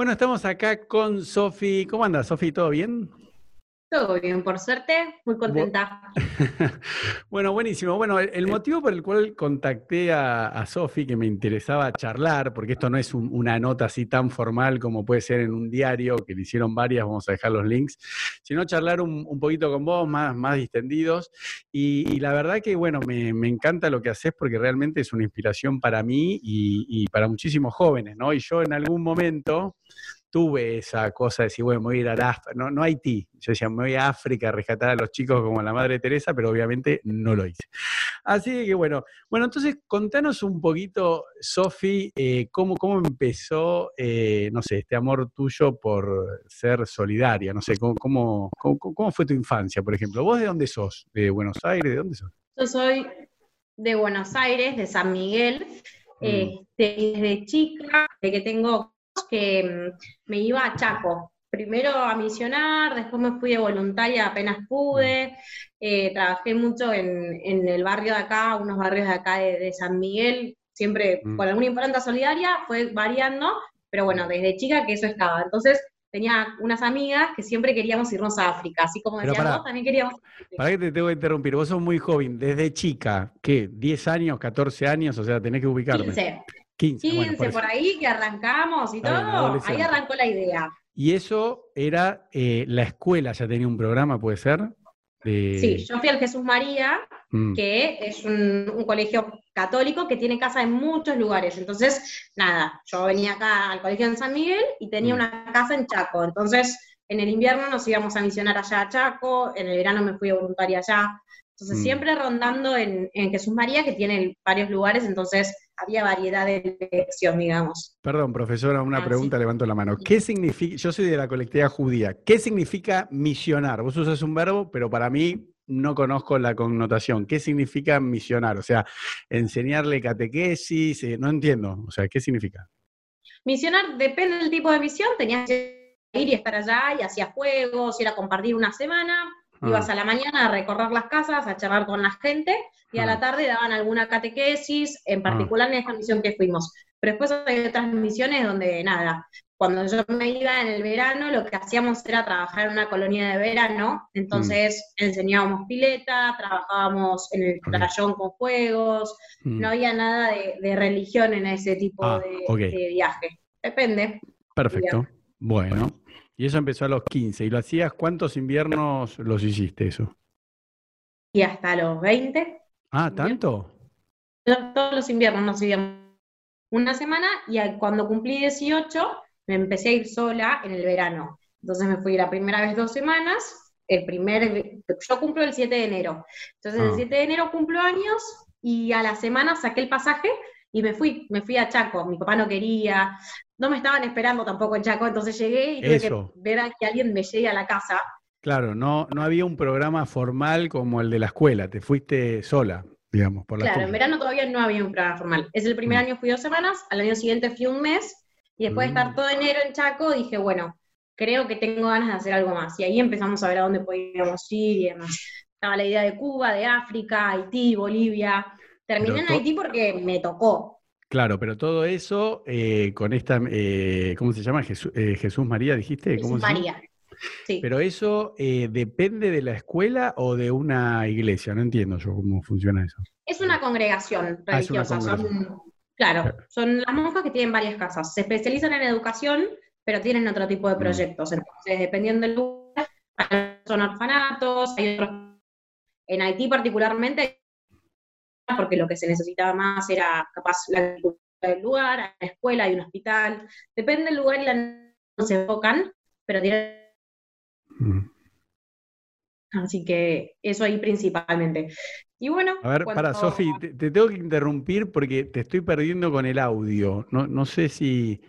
Bueno, estamos acá con Sofi. ¿Cómo anda, Sofi? ¿Todo bien? Todo bien, por suerte, muy contenta. bueno, buenísimo. Bueno, el, motivo por el cual contacté a, Sofi, que me interesaba charlar, porque esto no es una nota así tan formal como puede ser en un diario, que le hicieron varias, vamos a dejar los links, sino charlar un, poquito con vos, más, más distendidos. Y, la verdad que, bueno, me, encanta lo que haces porque realmente es una inspiración para mí y, y para muchísimos jóvenes, ¿no? Y yo en algún momento tuve esa cosa de decir, bueno, me voy a ir a África, no, no a Haití, yo decía, me voy a África a rescatar a los chicos como la Madre Teresa, pero obviamente no lo hice. Así que bueno, bueno, entonces contanos un poquito, Sofi, eh, cómo, cómo empezó, eh, no sé, este amor tuyo por ser solidaria, no sé, cómo, cómo, cómo, fue tu infancia, por ejemplo. ¿Vos de dónde sos? ¿De Buenos Aires? ¿De dónde sos? Yo soy de Buenos Aires, de San Miguel. Mm. Este, desde chica, de que tengo que mm, me iba a Chaco, primero a misionar, después me fui de voluntaria apenas pude, eh, trabajé mucho en, el barrio de acá, unos barrios de acá de, San Miguel, siempre mm. con alguna implanta solidaria, fue variando, pero bueno, desde chica que eso estaba. Entonces tenía unas amigas que siempre queríamos irnos a África, así como decían vos, también queríamos. Para que te tengo que interrumpir, vos sos muy joven, desde chica, ¿qué? ¿10 años, 14 años? O sea, tenés que ubicarme. 15. 15, por, ahí que arrancamos y todo, ahí arrancó la idea. Y eso era, eh, la escuela ya tenía un programa, ¿puede ser? Sí, yo fui al Jesús María, mm. que es un, colegio católico que tiene casa en muchos lugares. Entonces, nada, yo venía acá al colegio en San Miguel y tenía mm. una casa en Chaco. Entonces, en el invierno nos íbamos a misionar allá a Chaco, en el verano me fui a voluntaria allá. Entonces, mm. siempre rondando en, en Jesús María, que tiene varios lugares, entonces había variedad de elección, digamos. Perdón, profesora, una ah, pregunta, levanto la mano. ¿Qué significa, yo soy de la colectividad judía, ¿qué significa misionar? Vos usas un verbo, pero para mí no conozco la connotación. ¿Qué significa misionar? O sea, enseñarle catequesis, eh, no entiendo. O sea, ¿qué significa? Misionar depende del tipo de misión, tenías que ir y estar allá y hacías juegos, ir a compartir una semana, ibas ah. a la mañana a recorrer las casas, a charlar con la gente, y a la ah. tarde daban alguna catequesis, en ah. particular en esta misión que fuimos. Pero después hay otras misiones donde nada, cuando yo me iba en el verano, lo que hacíamos era trabajar en una colonia de verano, entonces mm. enseñábamos pileta, trabajábamos en el playón con juegos, mm. no había nada de, religión en ese tipo ah, de, viaje. Depende. Perfecto. Bueno, y eso empezó a los 15. ¿Y lo hacías cuántos inviernos los hiciste eso? Y hasta los 20. Ah, ¿tanto? Todos los inviernos nos íbamos una semana y cuando cumplí 18 me empecé a ir sola en el verano. Entonces me fui la primera vez dos semanas, el primer, yo cumplo el 7 de enero. Entonces el 7 ah. de enero cumplo años y a la semana saqué el pasaje y me fui, me fui a Chaco. Mi papá no quería, no me estaban esperando tampoco en Chaco, entonces llegué y tuve que ver a que alguien me llegue a la casa. Claro, no, no había un programa formal como el de la escuela, te fuiste sola, digamos, por la Claro, en verano todavía no había un programa formal. Es el primer mm. año fui dos semanas, al año siguiente fui un mes, y después de estar mm. todo enero en Chaco, dije, bueno, creo que tengo ganas de hacer algo más. Y ahí empezamos a ver a dónde podíamos ir y demás. Estaba la idea de Cuba, de África, Haití, Bolivia. Terminé en Haití porque me tocó. Claro, pero todo eso eh, con esta, eh, ¿cómo se llama? Jesús, eh, Jesús María, dijiste. Jesús María. Pero eso eh, depende de la escuela o de una iglesia, no entiendo yo cómo funciona eso. Es una congregación ah, religiosa, Son, claro, son las monjas que tienen varias casas, se especializan en educación, pero tienen otro tipo de mm. proyectos, entonces dependiendo del lugar, son orfanatos, hay otros, en Haití particularmente, porque lo que se necesitaba más era capaz la cultura del lugar, hay una escuela, hay un hospital, depende del lugar y la se enfocan, pero tienen Así que eso ahí principalmente. Y bueno. A ver, para Sofi, te, tengo que interrumpir porque te estoy perdiendo con el audio. No, sé si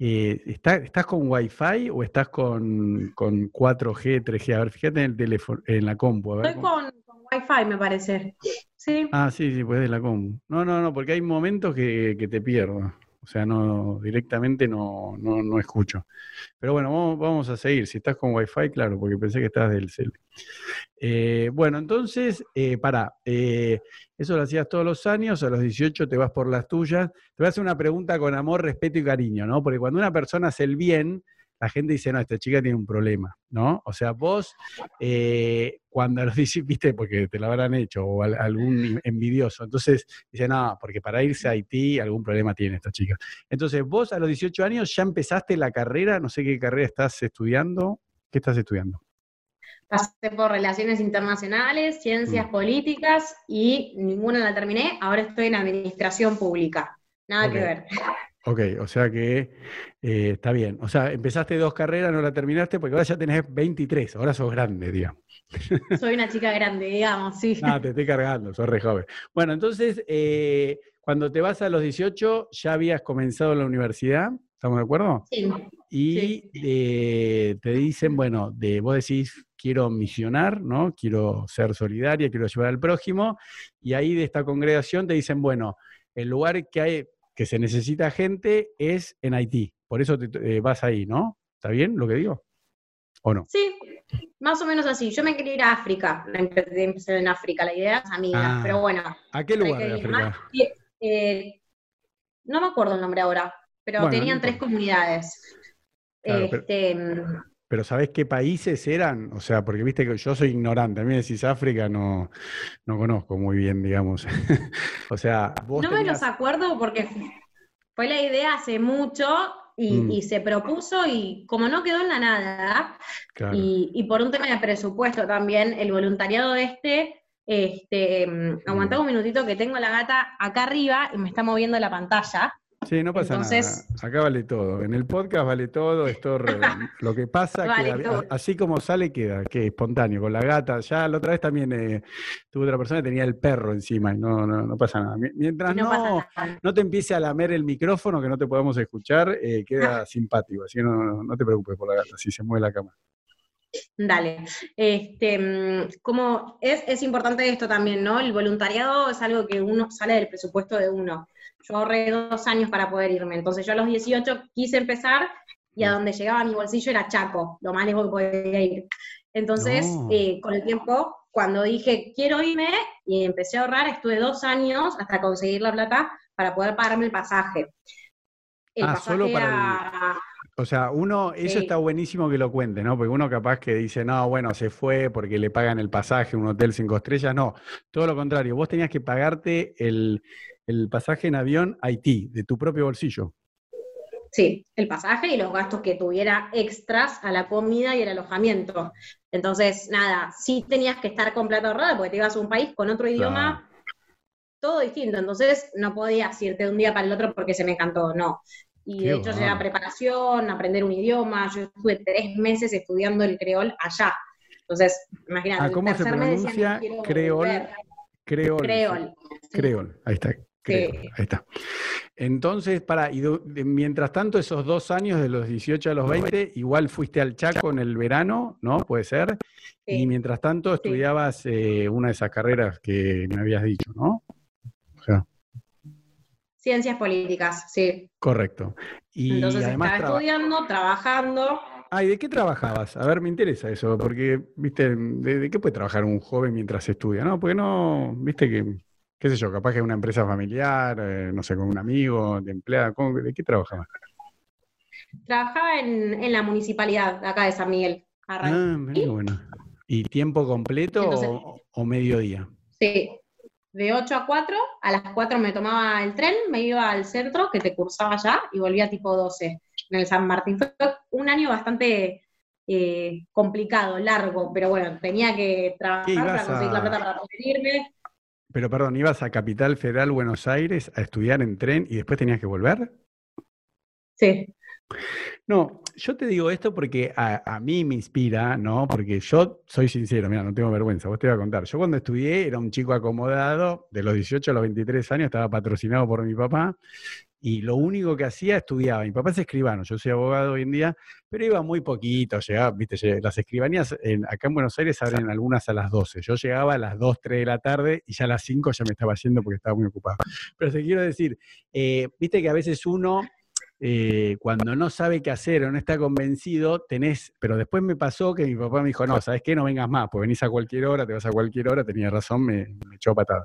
eh, ¿estás con Wi-Fi o estás con, 4G, 3G. A ver, fíjate en el teléfono, en la compu. Estoy con, Wi-Fi, me parece. Sí. Ah, sí, sí, pues de la compu. No, no, no, porque hay momentos que, te pierdo. O sea, no, directamente no, no, no escucho. Pero bueno, vamos, a seguir. Si estás con Wi-Fi, claro, porque pensé que estabas del cel. Eh, bueno, entonces, eh, para, eh, eso lo hacías todos los años, a los 18 te vas por las tuyas. Te voy a hacer una pregunta con amor, respeto y cariño, ¿no? Porque cuando una persona hace el bien, la gente dice, no, esta chica tiene un problema, ¿no? O sea, vos, eh, cuando los dices, viste, porque te lo habrán hecho, o algún envidioso, entonces dice, no, porque para irse a Haití algún problema tiene esta chica. Entonces, vos a los 18 años ya empezaste la carrera, no sé qué carrera estás estudiando, ¿qué estás estudiando? Pasé por relaciones internacionales, ciencias mm. políticas y ninguna la terminé. Ahora estoy en administración pública. Nada que ver. Ok, o sea que eh, está bien. O sea, empezaste dos carreras, no la terminaste, porque ahora ya tenés 23, ahora sos grande, digamos. Soy una chica grande, digamos, sí. Ah, te estoy cargando, sos re joven. Bueno, entonces, eh, cuando te vas a los 18, ya habías comenzado la universidad, ¿estamos de acuerdo? Sí. Y eh, te dicen, bueno, de, vos decís, quiero misionar, ¿no? Quiero ser solidaria, quiero ayudar al prójimo, y ahí de esta congregación te dicen, bueno, el lugar que hay que se necesita gente es en Haití. Por eso te, eh, vas ahí, ¿no? ¿Está bien lo que digo? ¿O no? Sí, más o menos así. Yo me quería ir a África, empecé en África, la idea es amiga, ah, pero bueno. ¿A qué lugar de África? Eh, no me acuerdo el nombre ahora, pero tenían tres comunidades. este, mm, pero ¿sabés qué países eran? O sea, porque viste que yo soy ignorante, a mí decís África, no, no conozco muy bien, digamos. o sea, vos No me los acuerdo porque fue la idea hace mucho y, mm. se propuso y como no quedó en la nada, y, por un tema de presupuesto también, el voluntariado este, este, mm, aguantá un minutito que tengo la gata acá arriba y me está moviendo la pantalla. Sí, no pasa nada. Acá vale todo. En el podcast vale todo. Esto lo que pasa, que así como sale, queda, que espontáneo. Con la gata, ya la otra vez también eh, tuve otra persona que tenía el perro encima y no, no, no pasa nada. Mientras no, no, te empiece a lamer el micrófono, que no te podamos escuchar, eh, queda simpático. Así que no, no te preocupes por la gata, si se mueve la cama. Dale. Este, mm, como es, es importante esto también, ¿no? El voluntariado es algo que uno sale del presupuesto de uno. Yo ahorré dos años para poder irme. Entonces yo a los 18 quise empezar y a donde llegaba mi bolsillo era Chaco, lo más lejos que podía ir. Entonces, eh, con el tiempo, cuando dije quiero irme y empecé a ahorrar, estuve dos años hasta conseguir la plata para poder pagarme el pasaje. ah, solo para O sea, uno, eso está buenísimo que lo cuente, ¿no? Porque uno capaz que dice, no, bueno, se fue porque le pagan el pasaje, un hotel cinco estrellas. No, todo lo contrario. Vos tenías que pagarte el, el pasaje en avión a Haití, de tu propio bolsillo. Sí, el pasaje y los gastos que tuviera extras a la comida y el alojamiento. Entonces, nada, sí tenías que estar con plata ahorrada porque te ibas a un país con otro idioma, todo distinto. Entonces, no podías irte de un día para el otro porque se me encantó, no. Y de hecho, lleva preparación, aprender un idioma. Yo estuve tres meses estudiando el creol allá. Entonces, imagínate. Ah, ¿Cómo se pronuncia creol? Creol. Creol. Creol, ahí está. Ahí está. Entonces, para, y mientras tanto, esos dos años de los 18 a los 20, igual fuiste al Chaco en el verano, ¿no? Puede ser. Y mientras tanto estudiabas eh, una de esas carreras que me habías dicho, ¿no? Ciencias políticas, sí. Correcto. Y Entonces además estaba estudiando, trabajando. Ay, ¿de qué trabajabas? A ver, me interesa eso, porque, viste, ¿de, de qué puede trabajar un joven mientras estudia? No, porque no, viste que qué sé yo, capaz que una empresa familiar, eh, no sé, con un amigo, de empleada, ¿de qué trabajaba? Trabajaba en, la municipalidad acá de San Miguel. Ah, muy bueno. ¿Y tiempo completo o, mediodía? Sí, de 8 a 4, a las 4 me tomaba el tren, me iba al centro, que te cursaba allá, y volvía tipo 12 en el San Martín. Fue un año bastante eh, complicado, largo, pero bueno, tenía que trabajar para conseguir la plata para poder irme. Pero perdón, ¿ibas a Capital Federal Buenos Aires a estudiar en tren y después tenías que volver? Sí. No, yo te digo esto porque a, mí me inspira, ¿no? Porque yo soy sincero, mira, no tengo vergüenza, vos te voy a contar. Yo cuando estudié era un chico acomodado, de los 18 a los 23 años, estaba patrocinado por mi papá, y lo único que hacía estudiaba. Mi papá es escribano, yo soy abogado hoy en día, pero iba muy poquito, llegaba, viste, las escribanías acá en Buenos Aires abren algunas a las 12. Yo llegaba a las 2, 3 de la tarde y ya a las 5 ya me estaba yendo porque estaba muy ocupado. Pero te quiero decir, eh, viste que a veces uno eh, cuando no sabe qué hacer o no está convencido, tenés, pero después me pasó que mi papá me dijo, no, ¿sabes qué? No vengas más, pues venís a cualquier hora, te vas a cualquier hora, tenía razón, me, echó patadas.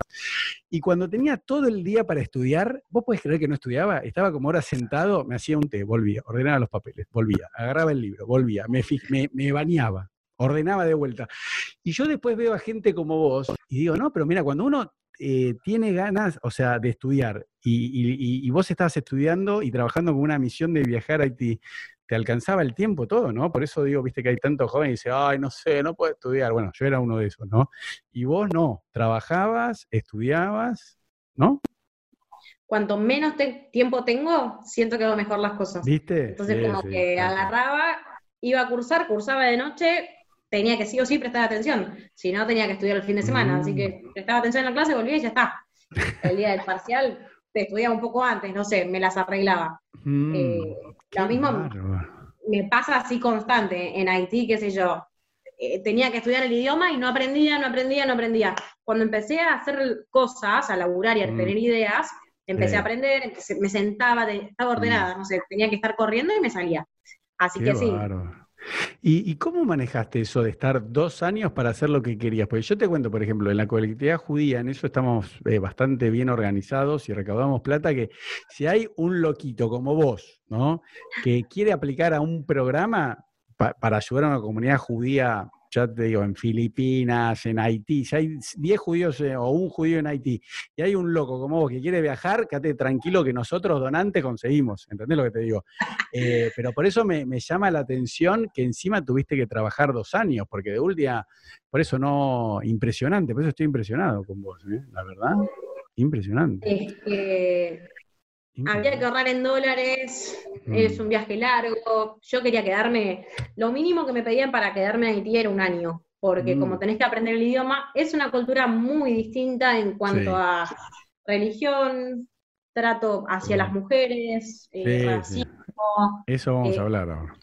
Y cuando tenía todo el día para estudiar, vos podés creer que no estudiaba, estaba como ahora sentado, me hacía un té, volvía, ordenaba los papeles, volvía, agarraba el libro, volvía, me, me, me bañaba, ordenaba de vuelta. Y yo después veo a gente como vos y digo, no, pero mira, cuando uno eh, tiene ganas, o sea, de estudiar, y, vos estabas estudiando y trabajando con una misión de viajar a Haití, te alcanzaba el tiempo todo, ¿no? Por eso digo, viste que hay tantos jóvenes que dicen, ay, no sé, no puedo estudiar. Bueno, yo era uno de esos, ¿no? Y vos no, trabajabas, estudiabas, ¿no? Cuanto menos tiempo tengo, siento que hago mejor las cosas. ¿Viste? Entonces, como que agarraba, iba a cursar, cursaba de noche, tenía que sí o sí prestar atención, si no tenía que estudiar el fin de semana, así que mm. prestaba atención en la clase, volvía y ya está. El día del parcial te estudiaba un poco antes, no sé, me las arreglaba. Mm, eh, lo mismo me pasa así constante en Haití, qué sé yo. Eh, tenía que estudiar el idioma y no aprendía, no aprendía, no aprendía. Cuando empecé a hacer cosas, a laburar y a mm. tener ideas, empecé a aprender, me sentaba, estaba ordenada, no sé, tenía que estar corriendo y me salía. Así que sí. ¿Y, cómo manejaste eso de estar dos años para hacer lo que querías? Porque yo te cuento, por ejemplo, en la colectividad judía, en eso estamos eh, bastante bien organizados y recaudamos plata, que si hay un loquito como vos, ¿no? Que quiere aplicar a un programa para ayudar a una comunidad judía ya te digo, en Filipinas, en Haití, si hay 10 judíos eh, o un judío en Haití y hay un loco como vos que quiere viajar, quédate tranquilo que nosotros donantes conseguimos, ¿entendés lo que te digo? Eh, pero por eso me, llama la atención que encima tuviste que trabajar dos años, porque de última, por eso no, impresionante, por eso estoy impresionado con vos, ¿eh? la verdad, impresionante. Es que había que ahorrar en dólares, es mm. un viaje largo. Yo quería quedarme, lo mínimo que me pedían para quedarme en Haití era un año, porque como mm. tenés que aprender el idioma, es una cultura muy distinta en cuanto a religión, trato hacia las mujeres, eh, racismo. Eso vamos a eh, hablar ahora.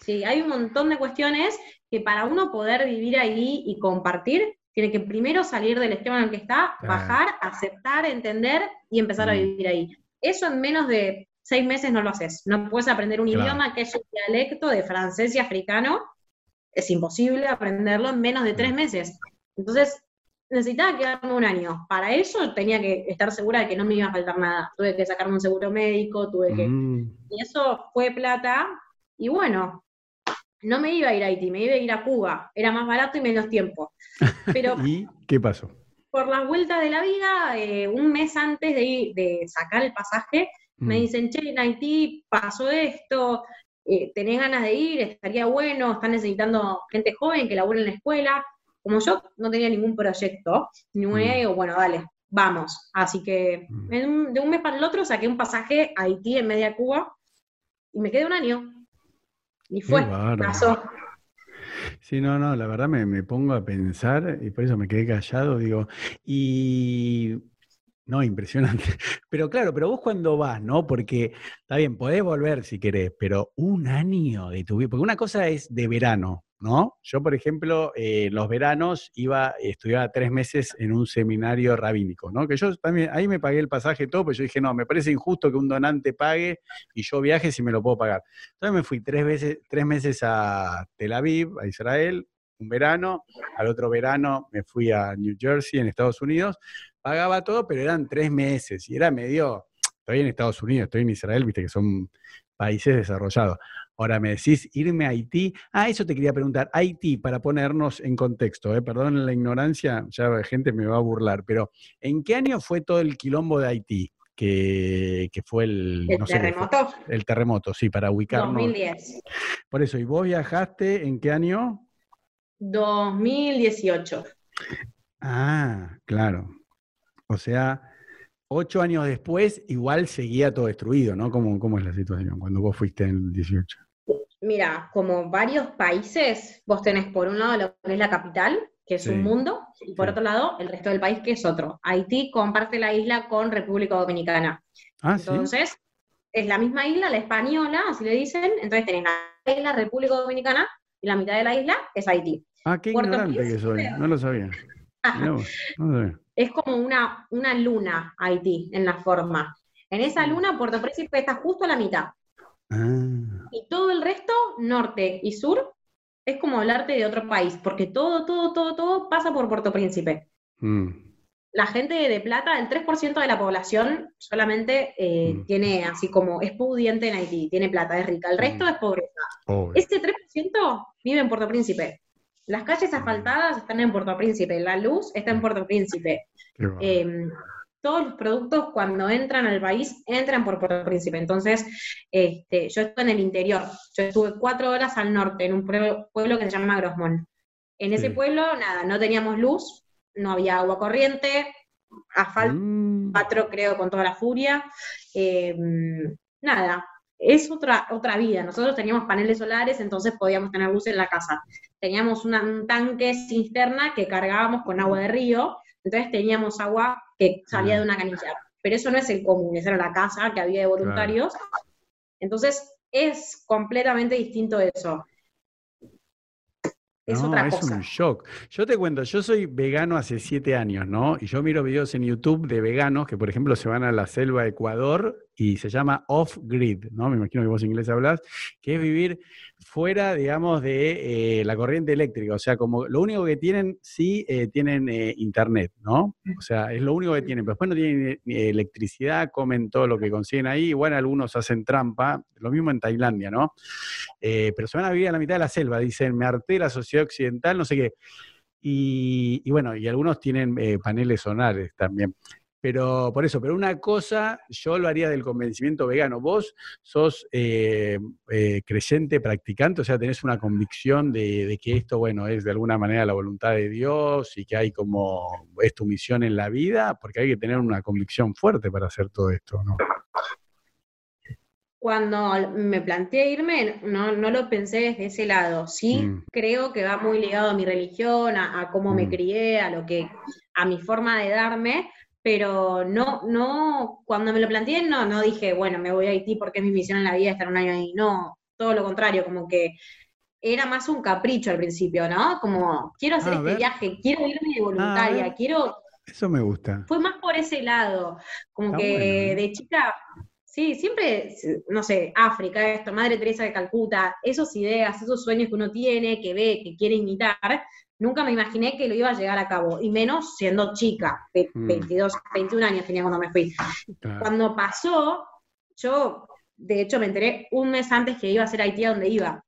Sí, hay un montón de cuestiones que para uno poder vivir ahí y compartir, tiene que primero salir del esquema en el que está, bajar, aceptar, entender y empezar a mm. vivir ahí. Eso en menos de seis meses no lo haces. No puedes aprender un idioma que es un dialecto de francés y africano. Es imposible aprenderlo en menos de tres meses. Entonces, necesitaba quedarme un año. Para eso tenía que estar segura de que no me iba a faltar nada. Tuve que sacarme un seguro médico, tuve que... Mm. Y eso fue plata. Y bueno, no me iba a ir a Haití, me iba a ir a Cuba. Era más barato y menos tiempo. Pero, ¿Y qué pasó? Por las vueltas de la vida, eh, un mes antes de, de sacar el pasaje, me mm. dicen, che, en Haití pasó esto, eh, tenés ganas de ir, estaría bueno, están necesitando gente joven que labure en la escuela. Como yo no tenía ningún proyecto, idea, mm. digo, bueno, dale, vamos. Así que mm. de un mes para el otro saqué un pasaje a Haití en media Cuba y me quedé un año. Y fue, pasó. Sí, no, no, la verdad me, pongo a pensar y por eso me quedé callado, digo, y no, impresionante. Pero claro, pero vos cuando vas, ¿no? Porque está bien, podés volver si querés, pero un año de tu vida, porque una cosa es de verano, ¿no? Yo, por ejemplo, eh, los veranos iba, estudiaba tres meses en un seminario rabínico, ¿no? Que yo también, ahí me pagué el pasaje todo, pero yo dije, no, me parece injusto que un donante pague y yo viaje si me lo puedo pagar. Entonces me fui tres, veces, tres meses a Tel Aviv, a Israel, un verano, al otro verano me fui a New Jersey, en Estados Unidos, pagaba todo, pero eran tres meses y era medio, estoy en Estados Unidos, estoy en Israel, viste que son países desarrollados. Ahora me decís irme a Haití. Ah, eso te quería preguntar. Haití, para ponernos en contexto, ¿eh? perdón la ignorancia, ya la gente me va a burlar, pero ¿en qué año fue todo el quilombo de Haití? Que, fue el, ¿El terremoto. el terremoto, sí, para ubicarnos. 2010. Por eso, ¿y vos viajaste en qué año? 2018. Ah, claro. O sea, ocho años después, igual seguía todo destruido, ¿no? ¿Cómo, cómo es la situación cuando vos fuiste en el 18? Mira, como varios países, vos tenés por un lado lo que es la capital, que es un mundo, y por otro lado el resto del país, que es otro. Haití comparte la isla con República Dominicana. Ah, entonces, es la misma isla, la española, así le dicen, entonces tenés la isla República Dominicana y la mitad de la isla es Haití. Ah, qué ignorante que soy, no lo sabía. Es como una, una luna Haití en la forma. En esa mm. luna, Puerto Príncipe está justo a la mitad. Ah. Y todo el resto, norte y sur, es como hablarte de otro país, porque todo, todo, todo, todo pasa por Puerto Príncipe. Mm la gente de Plata, el 3% de la población solamente eh, mm. tiene así como, es pudiente en Haití, tiene plata, es rica, el resto mm. es pobreza. Este 3% vive en Puerto Príncipe. Las calles asfaltadas están en Puerto Príncipe, la luz está en Puerto Príncipe. Todos los productos cuando entran al país entran por Puerto Príncipe. Entonces, este, yo estuve en el interior, yo estuve cuatro horas al norte, en un pueblo, que se llama Grosmont. En ese pueblo, nada, no teníamos luz, no había agua corriente, asfalto, mm. creo con toda la furia. Em, nada, es otra, otra vida. Nosotros teníamos paneles solares, entonces podíamos tener luz en la casa. Teníamos un tanque cisterna que cargábamos con agua de río, entonces teníamos agua que salía de una canilla. Pero eso no es el común, esa era la casa que había de voluntarios. Entonces es completamente distinto eso es otra cosa. Es un shock. Yo te cuento, yo soy vegano hace siete años, ¿no? Y yo miro videos en YouTube de veganos que, por ejemplo, se van a la selva de Ecuador y se llama off-grid, ¿no? Me imagino que vos inglés hablas, que es vivir fuera, digamos, de eh, la corriente eléctrica. O sea, como lo único que tienen, sí eh, tienen eh, internet, ¿no? O sea, es lo único que tienen. Pero después no tienen electricidad, comen todo lo que consiguen ahí. Igual algunos hacen trampa, lo mismo en Tailandia, ¿no? pero se van a vivir a la mitad de la selva. Dicen, me harté la sociedad occidental, no sé qué. Y, y bueno, y algunos tienen paneles solares también. Pero por eso, pero una cosa yo lo haría del convencimiento vegano. Vos sos eh, eh, creyente, practicante, o sea, tenés una convicción de, que esto, bueno, es de alguna manera la voluntad de Dios y que hay como, es tu misión en la vida, porque hay que tener una convicción fuerte para hacer todo esto, ¿no? Cuando me planteé irme, no, no lo pensé desde ese lado. Sí, mm. creo que va muy ligado a mi religión, a, cómo me mm. crié, a lo que, a mi forma de darme, pero no, no, cuando me lo planteé, no, no dije, bueno, me voy a Haití porque es mi misión en la vida estar un año ahí. No, todo lo contrario, como que era más un capricho al principio, ¿no? Como, quiero hacer este viaje, quiero irme de voluntaria, quiero... Eso me gusta. Fue más por ese lado, como que de chica, sí, siempre, no sé, África, esto, Madre Teresa de Calcuta, esas ideas, esos sueños que uno tiene, que ve, que quiere imitar, nunca me imaginé que lo iba a llegar a cabo, y menos siendo chica, 22, 21 mm. años tenía cuando me fui. Cuando pasó, yo, de hecho, me enteré un mes antes que iba a ser Haití a donde iba.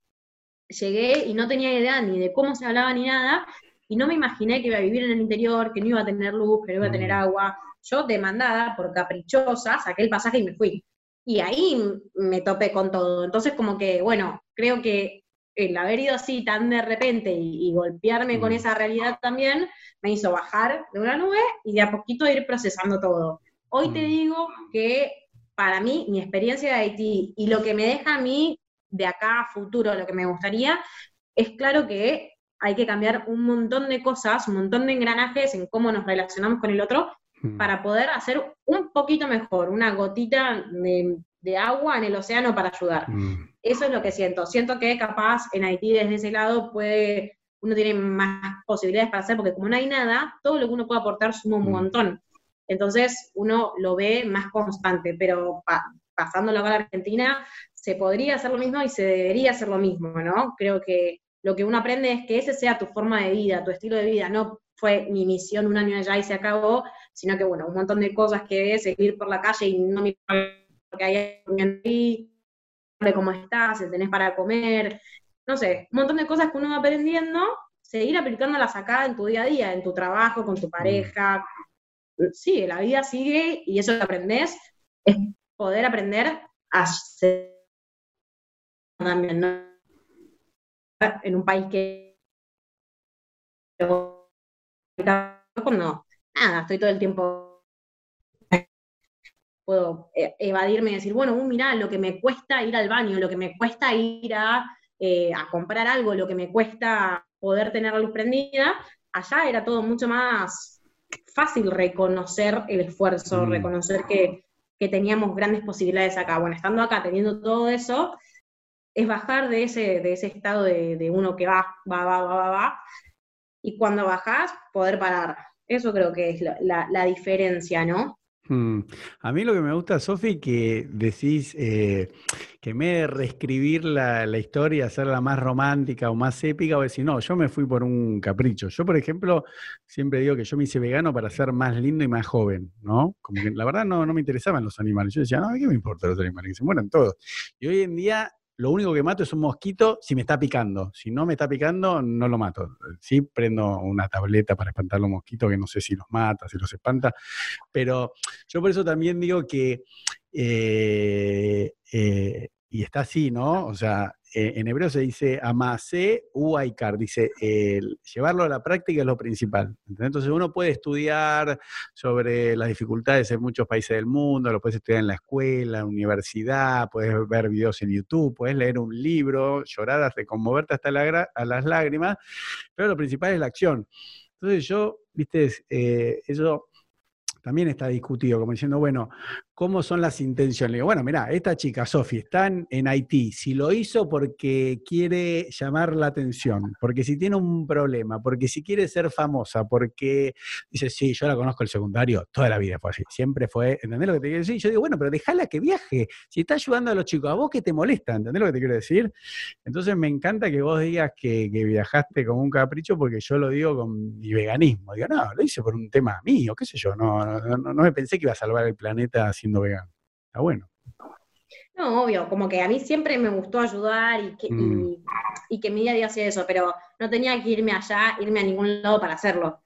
Llegué y no tenía idea ni de cómo se hablaba ni nada, y no me imaginé que iba a vivir en el interior, que no iba a tener luz, que no iba a tener mm. agua. Yo, demandada por caprichosa, saqué el pasaje y me fui. Y ahí me topé con todo. Entonces, como que, bueno, creo que el haber ido así tan de repente y, golpearme con mm. esa realidad también, me hizo bajar de una nube y de a poquito ir procesando todo. Hoy te mm. digo que para mí, mi experiencia de Haití y lo que me deja a mí de acá a futuro, lo que me gustaría, es claro que hay que cambiar un montón de cosas, un montón de engranajes en cómo nos relacionamos con el otro mm. para poder hacer un poquito mejor, una gotita de, de agua en el océano para ayudar. Mm. Eso es lo que siento. Siento que capaz en Haití desde ese lado puede, uno tiene más posibilidades para hacer, porque como no hay nada, todo lo que uno puede aportar suma un mm. montón. Entonces uno lo ve más constante, pero pasándolo acá a la Argentina, se podría hacer lo mismo y se debería hacer lo mismo, ¿no? Creo que lo que uno aprende es que ese sea tu forma de vida, tu estilo de vida, no fue mi misión un año allá y se acabó, sino que, bueno, un montón de cosas que es seguir por la calle y no mirar que hay ahí, de cómo estás, si tenés para comer, no sé, un montón de cosas que uno va aprendiendo, seguir aplicándolas acá en tu día a día, en tu trabajo, con tu pareja. Sí, la vida sigue y eso que aprendes es poder aprender a ser también, ¿no? En un país que cuando nada, estoy todo el tiempo puedo eh, evadirme y decir, bueno, uh, mirá, lo que me cuesta ir al baño, lo que me cuesta ir eh, a, comprar algo, lo que me cuesta poder tener la luz prendida, allá era todo mucho más fácil reconocer el esfuerzo, mm. reconocer que que teníamos grandes posibilidades acá. Bueno, estando acá, teniendo todo eso, es bajar de ese, de ese estado de, uno que va, va, va, va, va, va, y cuando bajás, poder parar. Eso creo que es la diferencia, ¿no? Mm. A mí lo que me gusta, Sofi, que decís eh, que me de reescribir la, historia, hacerla más romántica o más épica, o decir, no, yo me fui por un capricho. Yo, por ejemplo, siempre digo que yo me hice vegano para ser más lindo y más joven, ¿no? Como que la verdad no, no me interesaban los animales. Yo decía, no, ¿qué me importa los animales? Que se mueran todos. Y hoy en día lo único que mato es un mosquito si me está picando. Si no me está picando, no lo mato. Sí, prendo una tableta para espantar los mosquitos, que no sé si los mata, si los espanta. Pero yo por eso también digo que, eh, eh, y está así, ¿no? O sea, eh, en hebreo se dice amase u aikar, dice llevarlo a la práctica es lo principal. Entonces uno puede estudiar sobre las dificultades en muchos países del mundo, lo puedes estudiar en la escuela, en la universidad, puedes ver videos en YouTube, puedes leer un libro, llorar hasta conmoverte hasta las lágrimas, pero lo principal es la acción. Entonces yo, viste, eh, eso también está discutido, como diciendo, bueno, ¿cómo son las intenciones? Le digo, bueno, mira, esta chica, Sofi, está en, Haití. Si lo hizo porque quiere llamar la atención, porque si tiene un problema, porque si quiere ser famosa, porque dice, sí, yo la conozco el secundario, toda la vida fue así, siempre fue, ¿entendés lo que te quiero decir? Yo digo, bueno, pero déjala que viaje. Si está ayudando a los chicos, a vos que te molesta, ¿entendés lo que te quiero decir? Entonces me encanta que vos digas que, viajaste con un capricho, porque yo lo digo con mi veganismo. Digo, no, lo hice por un tema mío, qué sé yo, no, no, no, me pensé que iba a salvar el planeta así vegano. Está bueno. No, obvio, como que a mí siempre me gustó ayudar y que, mm. y, que mi día a día hacía eso, pero no tenía que irme allá, irme a ningún lado para hacerlo.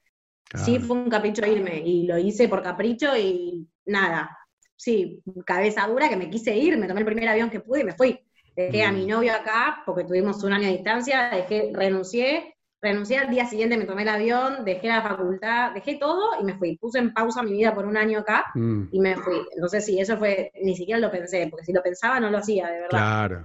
Sí, fue un capricho irme y lo hice por capricho y nada. Sí, cabeza dura que me quise ir, me tomé el primer avión que pude y me fui. Dejé a mi mm. novio acá porque tuvimos un año de distancia, dejé, renuncié renuncié al día siguiente, me tomé el avión, dejé la facultad, dejé todo y me fui. Puse en pausa mi vida por un año acá mm. y me fui. Entonces sí, eso fue, ni siquiera lo pensé, porque si lo pensaba no lo hacía, de verdad. Claro.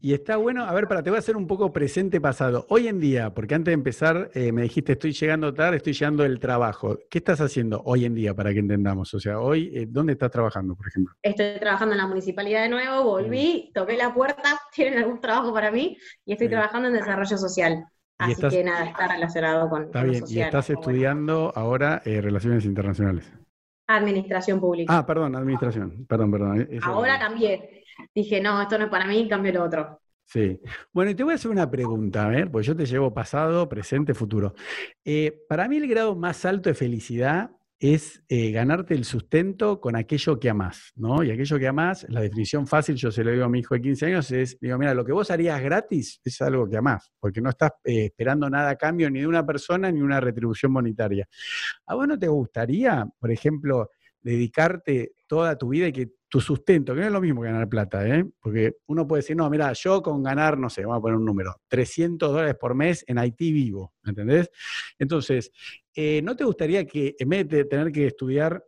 Y está bueno, a ver, para, te voy a hacer un poco presente pasado. Hoy en día, porque antes de empezar eh, me dijiste, estoy llegando tarde, estoy llegando del trabajo. ¿Qué estás haciendo hoy en día para que entendamos? O sea, hoy, eh, ¿dónde estás trabajando, por ejemplo? Estoy trabajando en la municipalidad de nuevo, volví, mm. toqué la puerta, tienen algún trabajo para mí y estoy trabajando en desarrollo social. Así que nada, está relacionado con. Está bien, y estás estudiando ahora eh, Relaciones Internacionales. Administración Pública. Ah, perdón, Administración. Perdón, perdón. Eh, ahora cambié. Dije, no, esto no es para mí, cambio lo otro. Sí. Bueno, y te voy a hacer una pregunta, a ver, pues yo te llevo pasado, presente, futuro. Eh, para mí el grado más alto de felicidad es eh, ganarte el sustento con aquello que amás, ¿no? Y aquello que amás, la definición fácil, yo se lo digo a mi hijo de 15 años, es, digo, mira, lo que vos harías gratis es algo que amás, porque no estás eh, esperando nada a cambio ni de una persona ni una retribución monetaria. ¿A vos no te gustaría, por ejemplo, dedicarte toda tu vida y que tu sustento, que no es lo mismo que ganar plata, ¿eh? porque uno puede decir, no, mira, yo con ganar, no sé, vamos a poner un número, 300 dólares por mes en Haití vivo, ¿entendés? Entonces, eh, ¿no te gustaría que en vez de tener que estudiar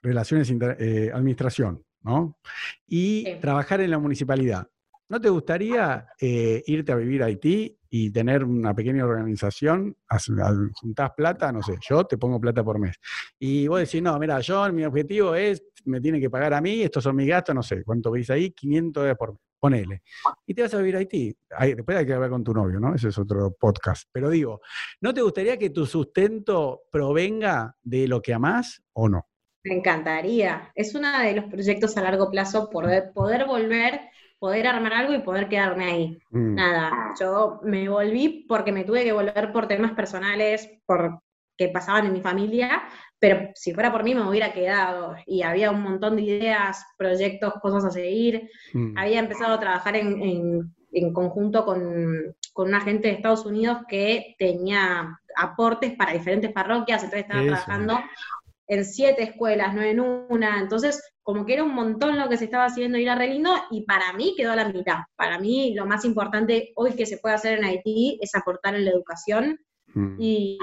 relaciones, eh, administración, ¿no? Y trabajar en la municipalidad, ¿no te gustaría eh, irte a vivir a Haití y tener una pequeña organización, juntás plata, no sé, yo te pongo plata por mes. Y vos decís, no, mira, yo, mi objetivo es, me tiene que pagar a mí, estos son mis gastos, no sé, ¿cuánto veis ahí? 500 dólares por mes, ponele. Y te vas a vivir a Haití. después hay que hablar con tu novio, ¿no? Ese es otro podcast. Pero digo, ¿no te gustaría que tu sustento provenga de lo que amás o no? Me encantaría. Es uno de los proyectos a largo plazo, poder, poder volver poder armar algo y poder quedarme ahí. Mm. Nada, yo me volví porque me tuve que volver por temas personales, por que pasaban en mi familia, pero si fuera por mí me hubiera quedado y había un montón de ideas, proyectos, cosas a seguir. Mm. Había empezado a trabajar en, conjunto con, con un agente de Estados Unidos que tenía aportes para diferentes parroquias, entonces estaba trabajando en siete escuelas, no en una, entonces como que era un montón lo que se estaba haciendo y era re lindo, y para mí quedó a la mitad. Para mí lo más importante hoy que se puede hacer en Haití es aportar en la educación, mm. y,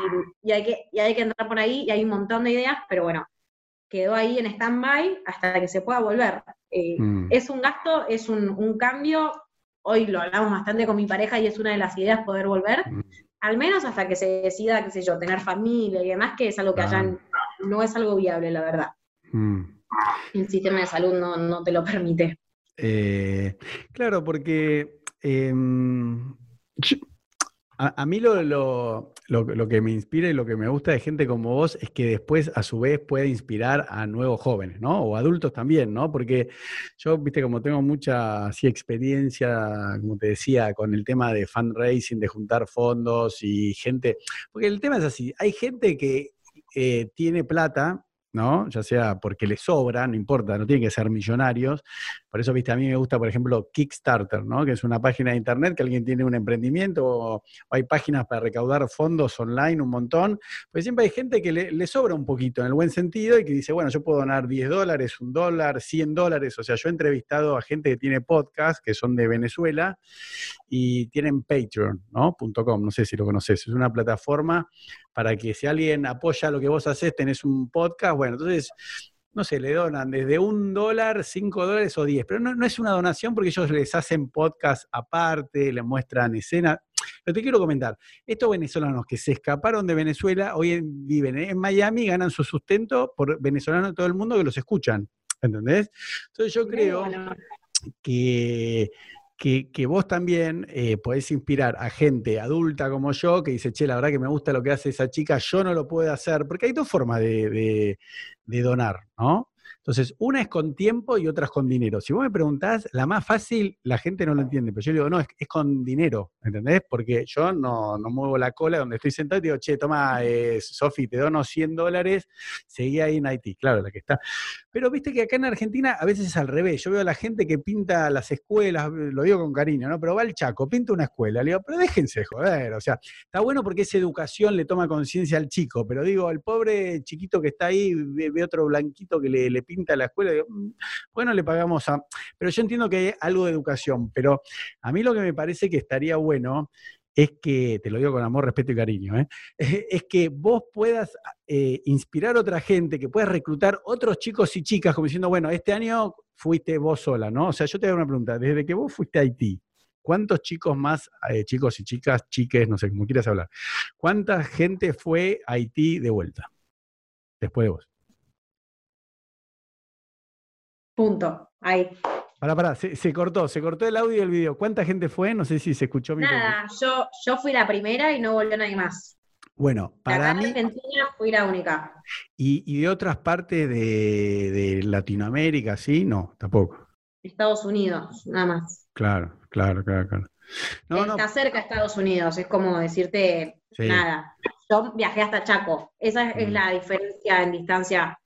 hay que, hay que entrar por ahí, y hay un montón de ideas, pero bueno, quedó ahí en stand-by hasta que se pueda volver. Eh, mm. Es un gasto, es un, cambio, hoy lo hablamos bastante con mi pareja y es una de las ideas poder volver, mm. al menos hasta que se decida, qué sé yo, tener familia y demás, que es algo que allá no es algo viable, la verdad. El sistema de salud no, te lo permite. Eh, claro, porque em, a, mí lo, lo, que me inspira y lo que me gusta de gente como vos es que después, a su vez, puede inspirar a nuevos jóvenes, ¿no? O adultos también, ¿no? Porque yo, viste, como tengo mucha experiencia, como te decía, con el tema de fundraising, de juntar fondos y gente. Porque el tema es así: hay gente que eh, tiene plata ¿no? Ya sea porque le sobra, no importa, no tienen que ser millonarios. Por eso, viste, a mí me gusta, por ejemplo, Kickstarter, ¿no? Que es una página de internet que alguien tiene un emprendimiento o, hay páginas para recaudar fondos online, un montón. Pues siempre hay gente que le, sobra un poquito, en el buen sentido, y que dice, bueno, yo puedo donar 10 dólares, un dólar, 100 dólares. O sea, yo he entrevistado a gente que tiene podcast, que son de Venezuela, y tienen Patreon, ¿no? .com, no sé si lo conoces. Es una plataforma para que si alguien apoya lo que vos haces, tenés un podcast, bueno, entonces, no sé, le donan desde un dólar, cinco dólares o diez, pero no, es una donación porque ellos les hacen podcast aparte, les muestran escena. Pero te quiero comentar, estos venezolanos que se escaparon de Venezuela, hoy viven en Miami, ganan su sustento por venezolanos de todo el mundo que los escuchan, ¿entendés? Entonces yo creo que que, vos también eh, podés inspirar a gente adulta como yo que dice, che, la verdad que me gusta lo que hace esa chica, yo no lo puedo hacer, porque hay dos formas de donar, ¿no? Entonces, una es con tiempo y otra es con dinero. Si vos me preguntás, la más fácil, la gente no lo entiende, pero yo digo, no, es, con dinero, ¿entendés? Porque yo no, muevo la cola donde estoy sentado y digo, che, toma, eh, Sofi, te dono 100 dólares, seguí ahí en Haití, claro, la que está. Pero viste que acá en Argentina a veces es al revés. Yo veo a la gente que pinta las escuelas, lo digo con cariño, ¿no? Pero va al Chaco, pinta una escuela. Le digo, pero déjense joder. O sea, está bueno porque esa educación le toma conciencia al chico, pero digo, el pobre chiquito que está ahí ve, otro blanquito que le, le pinta a la escuela, digo, mm, bueno, le pagamos a... Pero yo entiendo que hay algo de educación, pero a mí lo que me parece que estaría bueno es que, te lo digo con amor, respeto y cariño, ¿eh? es que vos puedas eh, inspirar a otra gente, que puedas reclutar otros chicos y chicas, como diciendo, bueno, este año fuiste vos sola, ¿no? O sea, yo te hago una pregunta, desde que vos fuiste a Haití, ¿cuántos chicos más, eh, chicos y chicas, chiques, no sé, cómo quieras hablar, cuánta gente fue a Haití de vuelta después de vos? Punto. Ahí. Pará, pará, se, cortó, se cortó el audio y el video. ¿Cuánta gente fue? No sé si se escuchó mi Nada, yo, yo fui la primera y no volvió nadie más. Bueno, para mí. Argentina fui la única. ¿Y, de otras partes de, Latinoamérica, sí? No, tampoco. Estados Unidos, nada más. Claro, claro, claro, claro. Está cerca de Estados Unidos, es como decirte nada. Yo viajé hasta Chaco, esa es, mm. la diferencia en distancia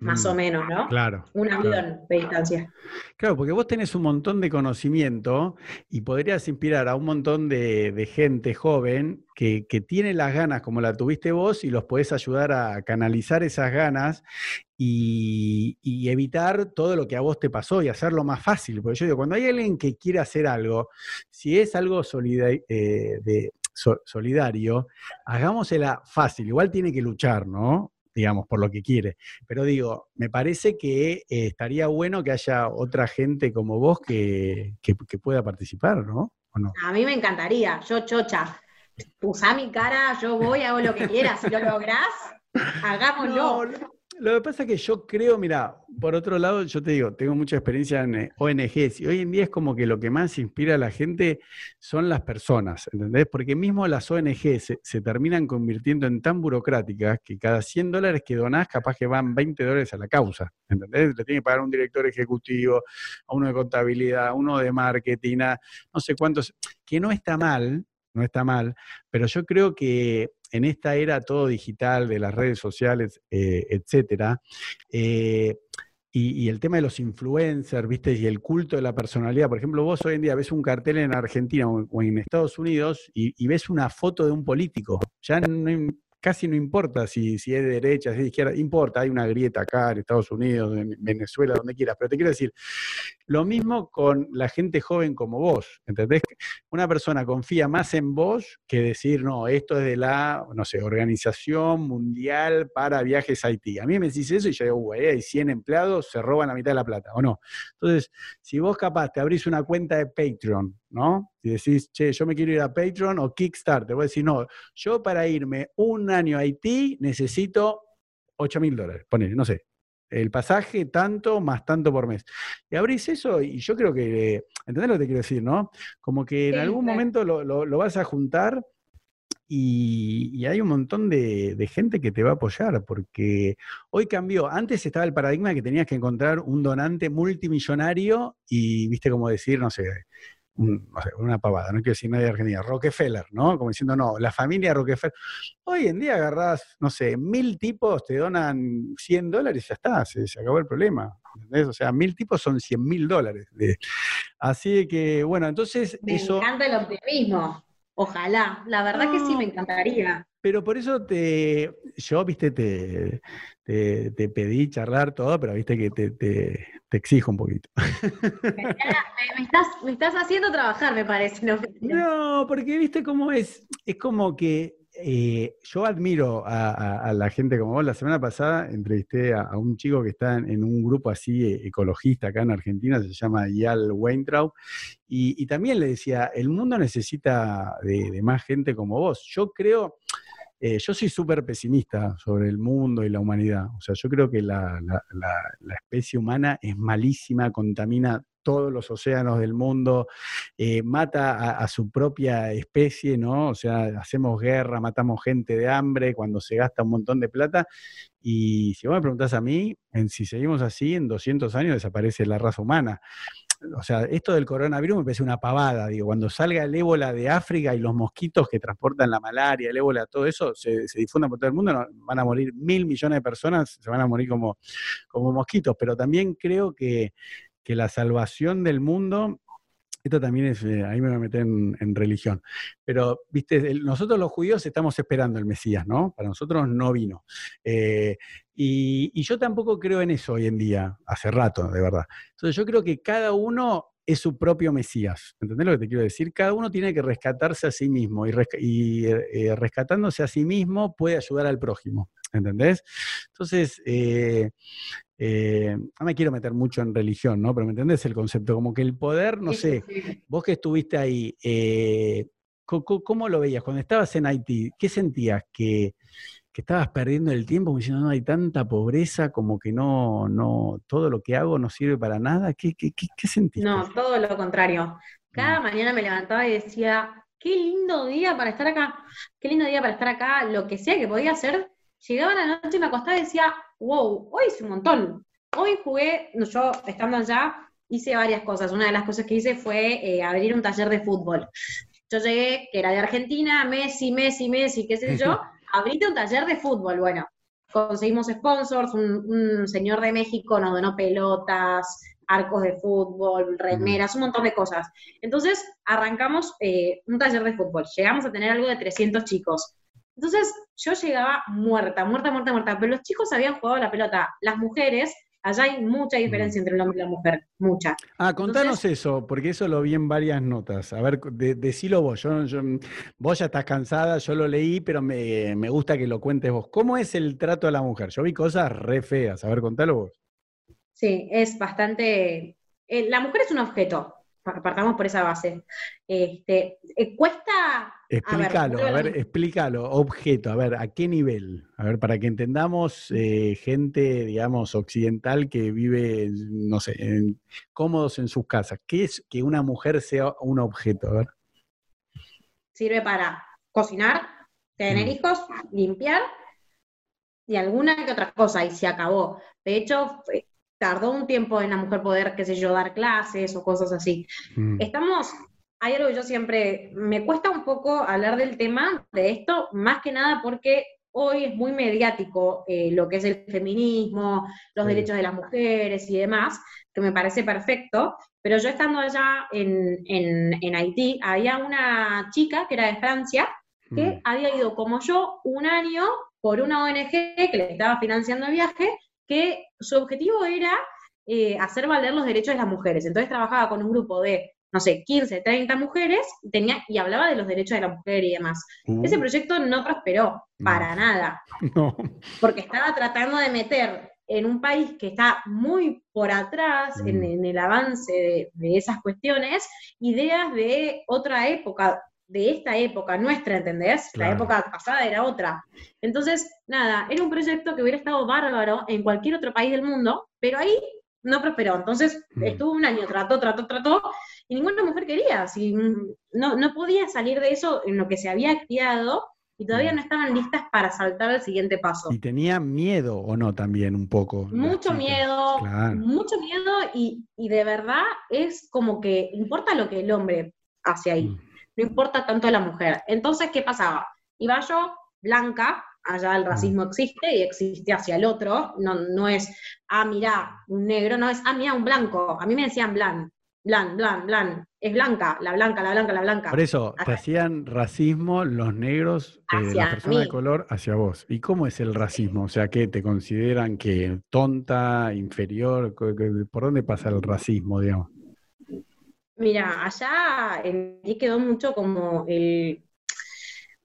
más o mm, menos, ¿no? Claro. Un avión de distancia. Claro, porque vos tenés un montón de conocimiento y podrías inspirar a un montón de, gente joven que, tiene las ganas como la tuviste vos y los podés ayudar a canalizar esas ganas y, evitar todo lo que a vos te pasó y hacerlo más fácil. Porque yo digo, cuando hay alguien que quiere hacer algo, si es algo eh, de, solidario, hagámosela fácil. Igual tiene que luchar, ¿no? Digamos, por lo que quiere. Pero digo, me parece que eh, estaría bueno que haya otra gente como vos que, pueda participar, ¿no? A mí me encantaría, yo chocha. Usa mi cara, yo voy, hago lo que quieras. Si lo lográs, hagámoslo. Lo que pasa es que yo creo, mira, por otro lado, yo te digo, tengo mucha experiencia en eh, ONGs y hoy en día es como que lo que más inspira a la gente son las personas, ¿entendés? Porque mismo las ONGs se, terminan convirtiendo en tan burocráticas que cada 100 dólares que donás, capaz que van 20 dólares a la causa, ¿entendés? Le tiene que pagar un director ejecutivo, a uno de contabilidad, a uno de marketing, a no sé cuántos, que no está mal, no está mal, pero yo creo que en esta era todo digital, de las redes sociales, eh, etcétera, eh, y, el tema de los influencers, ¿viste? Y el culto de la personalidad. Por ejemplo, vos hoy en día ves un cartel en Argentina o en Estados Unidos y, ves una foto de un político. Ya casi no importa si, si es de derecha, si es de izquierda, importa, hay una grieta acá en Estados Unidos, en Venezuela, donde quieras, pero te quiero decir, lo mismo con la gente joven como vos, ¿entendés? Una persona confía más en vos que decir, no, esto es de la, no sé, Organización Mundial para Viajes a Haití. A mí me decís eso y yo digo, güey, hay 100 empleados, se roban la mitad de la plata, ¿o no? Entonces, si vos capaz te abrís una cuenta de Patreon, ¿no? Si decís, che, yo me quiero ir a Patreon o Kickstarter, voy a decir, no, yo para irme un año a Haití necesito 8 mil dólares, ponele, no sé, el pasaje tanto más tanto por mes. Y abrís eso y yo creo que, ¿entendés lo que te quiero decir, no? Como que en algún momento lo, vas a juntar y, hay un montón de, de, gente que te va a apoyar, porque hoy cambió. Antes estaba el paradigma que tenías que encontrar un donante multimillonario y, viste, como decir, no sé, una pavada, no quiero decir nadie de Argentina, Rockefeller, ¿no? Como diciendo, no, la familia Rockefeller. Hoy en día agarrás, no sé, mil tipos, te donan 100 dólares y ya está, se, acabó el problema. ¿entendés? O sea, mil tipos son 100 mil dólares. Así que, bueno, entonces me encanta el optimismo. Ojalá, la verdad que sí me encantaría. Pero por eso te, yo, viste, te, te, pedí charlar todo, pero viste que te, te, exijo un poquito. Me, estás, me, estás, haciendo trabajar, me parece. No, porque viste cómo es, es como que eh, yo admiro a, la gente como vos. La semana pasada entrevisté a, un chico que está en, un grupo así eh, ecologista acá en Argentina, se llama Yal Weintraub, y, también le decía, el mundo necesita de, más gente como vos. Yo creo, eh, yo soy súper pesimista sobre el mundo y la humanidad. O sea, yo creo que la, la especie humana es malísima, contamina todos los océanos del mundo, eh, mata a, su propia especie, ¿no? O sea, hacemos guerra, matamos gente de hambre cuando se gasta un montón de plata. Y si vos me preguntás a mí, en, si seguimos así, en 200 años desaparece la raza humana. O sea, esto del coronavirus me parece una pavada, digo, cuando salga el ébola de África y los mosquitos que transportan la malaria, el ébola, todo eso, se, se difunda por todo el mundo, van a morir mil millones de personas, se van a morir como, como mosquitos, pero también creo que que la salvación del mundo, esto también es, eh, ahí me voy a meter en, religión, pero, viste, nosotros los judíos estamos esperando el Mesías, ¿no? Para nosotros no vino. Eh, y, yo tampoco creo en eso hoy en día, hace rato, de verdad. Entonces yo creo que cada uno es su propio Mesías. ¿Entendés lo que te quiero decir? Cada uno tiene que rescatarse a sí mismo y, eh, rescatándose a sí mismo puede ayudar al prójimo. ¿Entendés? Entonces, eh, no me quiero meter mucho en religión, ¿no? Pero ¿me entendés el concepto? Como que el poder, no sé, vos que estuviste ahí, eh, ¿cómo, lo veías? Cuando estabas en Haití, ¿qué sentías? ¿Que, estabas perdiendo el tiempo diciendo, no hay tanta pobreza, como que no, no, todo lo que hago no sirve para nada? ¿Qué, qué, qué, sentiste? No, todo lo contrario. Cada mm. mañana me levantaba y decía, qué lindo día para estar acá, qué lindo día para estar acá, lo que sea que podía hacer. Llegaba la noche y me acostaba y decía, wow, hoy hice un montón. Hoy jugué, yo estando allá, hice varias cosas. Una de las cosas que hice fue eh, abrir un taller de fútbol. Yo llegué, que era de Argentina, Messi, Messi, Messi, qué sé yo, abrite un taller de fútbol. Bueno, conseguimos sponsors, un, señor de México nos donó pelotas, arcos de fútbol, remeras, un montón de cosas. Entonces arrancamos eh, un taller de fútbol. Llegamos a tener algo de 300 chicos. Entonces yo llegaba muerta, muerta, muerta, muerta, pero los chicos habían jugado la pelota. Las mujeres, allá hay mucha diferencia entre el hombre y la mujer, mucha. Ah, contanos eso, porque eso lo vi en varias notas. A ver, decilo vos. Yo, vos ya estás cansada, yo lo leí, pero me, me, gusta que lo cuentes vos. ¿Cómo es el trato a la mujer? Yo vi cosas re feas. A ver, contalo vos. Sí, es bastante... Eh, la mujer es un objeto, partamos por esa base. Este, eh, cuesta... Explícalo, a ver, explícalo, objeto, a ver, ¿a qué nivel? A ver, para que entendamos eh, gente, digamos, occidental que vive, no sé, cómodos en sus casas. ¿Qué es que una mujer sea un objeto? A ver. Sirve para cocinar, tener mm. hijos, limpiar y alguna que otra cosa, y se acabó. De hecho, tardó un tiempo en la mujer poder, qué sé yo, dar clases o cosas así. Mm. Estamos, hay algo que yo siempre, me cuesta un poco hablar del tema de esto, más que nada porque hoy es muy mediático eh, lo que es el feminismo, los derechos de las mujeres y demás, que me parece perfecto, pero yo estando allá en, en, Haití, había una chica que era de Francia, que mm. había ido como yo un año por una ONG que le estaba financiando el viaje que su objetivo era eh, hacer valer los derechos de las mujeres. Entonces trabajaba con un grupo de, no sé, 15, 30 mujeres y, tenía, y hablaba de los derechos de la mujer y demás. Uh. Ese proyecto no prosperó para nada, porque estaba tratando de meter en un país que está muy por atrás en, mm. el avance de, esas cuestiones, ideas de otra época, de esta época, nuestra, ¿entendés? La época pasada era otra. Entonces, nada, era un proyecto que hubiera estado bárbaro en cualquier otro país del mundo, pero ahí no prosperó. Entonces, mm. estuvo un año, trató, trató, trató, y ninguna mujer quería. Si, no, no podía salir de eso en lo que se había criado y todavía mm. no estaban listas para saltar al siguiente paso. Y tenía miedo o no también un poco. Mucho miedo, mucho miedo y, de verdad es como que importa lo que el hombre hace ahí, mm. No importa tanto la mujer. Entonces, ¿qué pasaba? Iba yo, blanca, allá el racismo existe y existe hacia el otro, no, no es, ah, mira, un negro, no es, ah, mira, un blanco, a mí me decían blan, blan, blan, blan, es blanca, la blanca, la blanca, la blanca. Por eso, te hacían racismo los negros, eh, las personas de color, hacia vos. ¿Y cómo es el racismo? O sea, ¿qué te consideran que tonta, inferior? ¿Por dónde pasa el racismo, digamos? Mira, allá en mí quedó mucho como el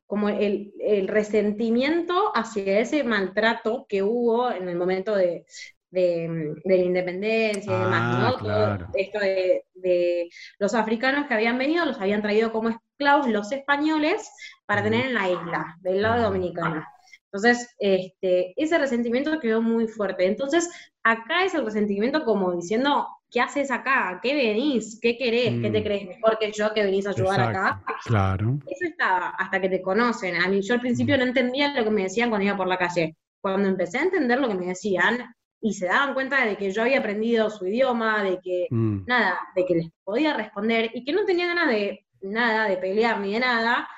como el, resentimiento hacia ese maltrato que hubo en el momento de, la independencia y demás, ¿no? Ah, esto de, los africanos que habían venido, los habían traído como esclavos los españoles para tener en la isla, del lado dominicano. Entonces, este, ese resentimiento quedó muy fuerte. Entonces, acá es el resentimiento como diciendo, ¿qué haces acá? ¿Qué venís? ¿Qué querés? ¿Qué te mm. crees mejor que yo que venís a ayudar acá? Claro. Eso estaba hasta que te conocen. A mí, yo al principio mm. no entendía lo que me decían cuando iba por la calle. Cuando empecé a entender lo que me decían y se daban cuenta de que yo había aprendido su idioma, de que mm. nada, de que les podía responder y que no tenía ganas de nada, de pelear ni de nada,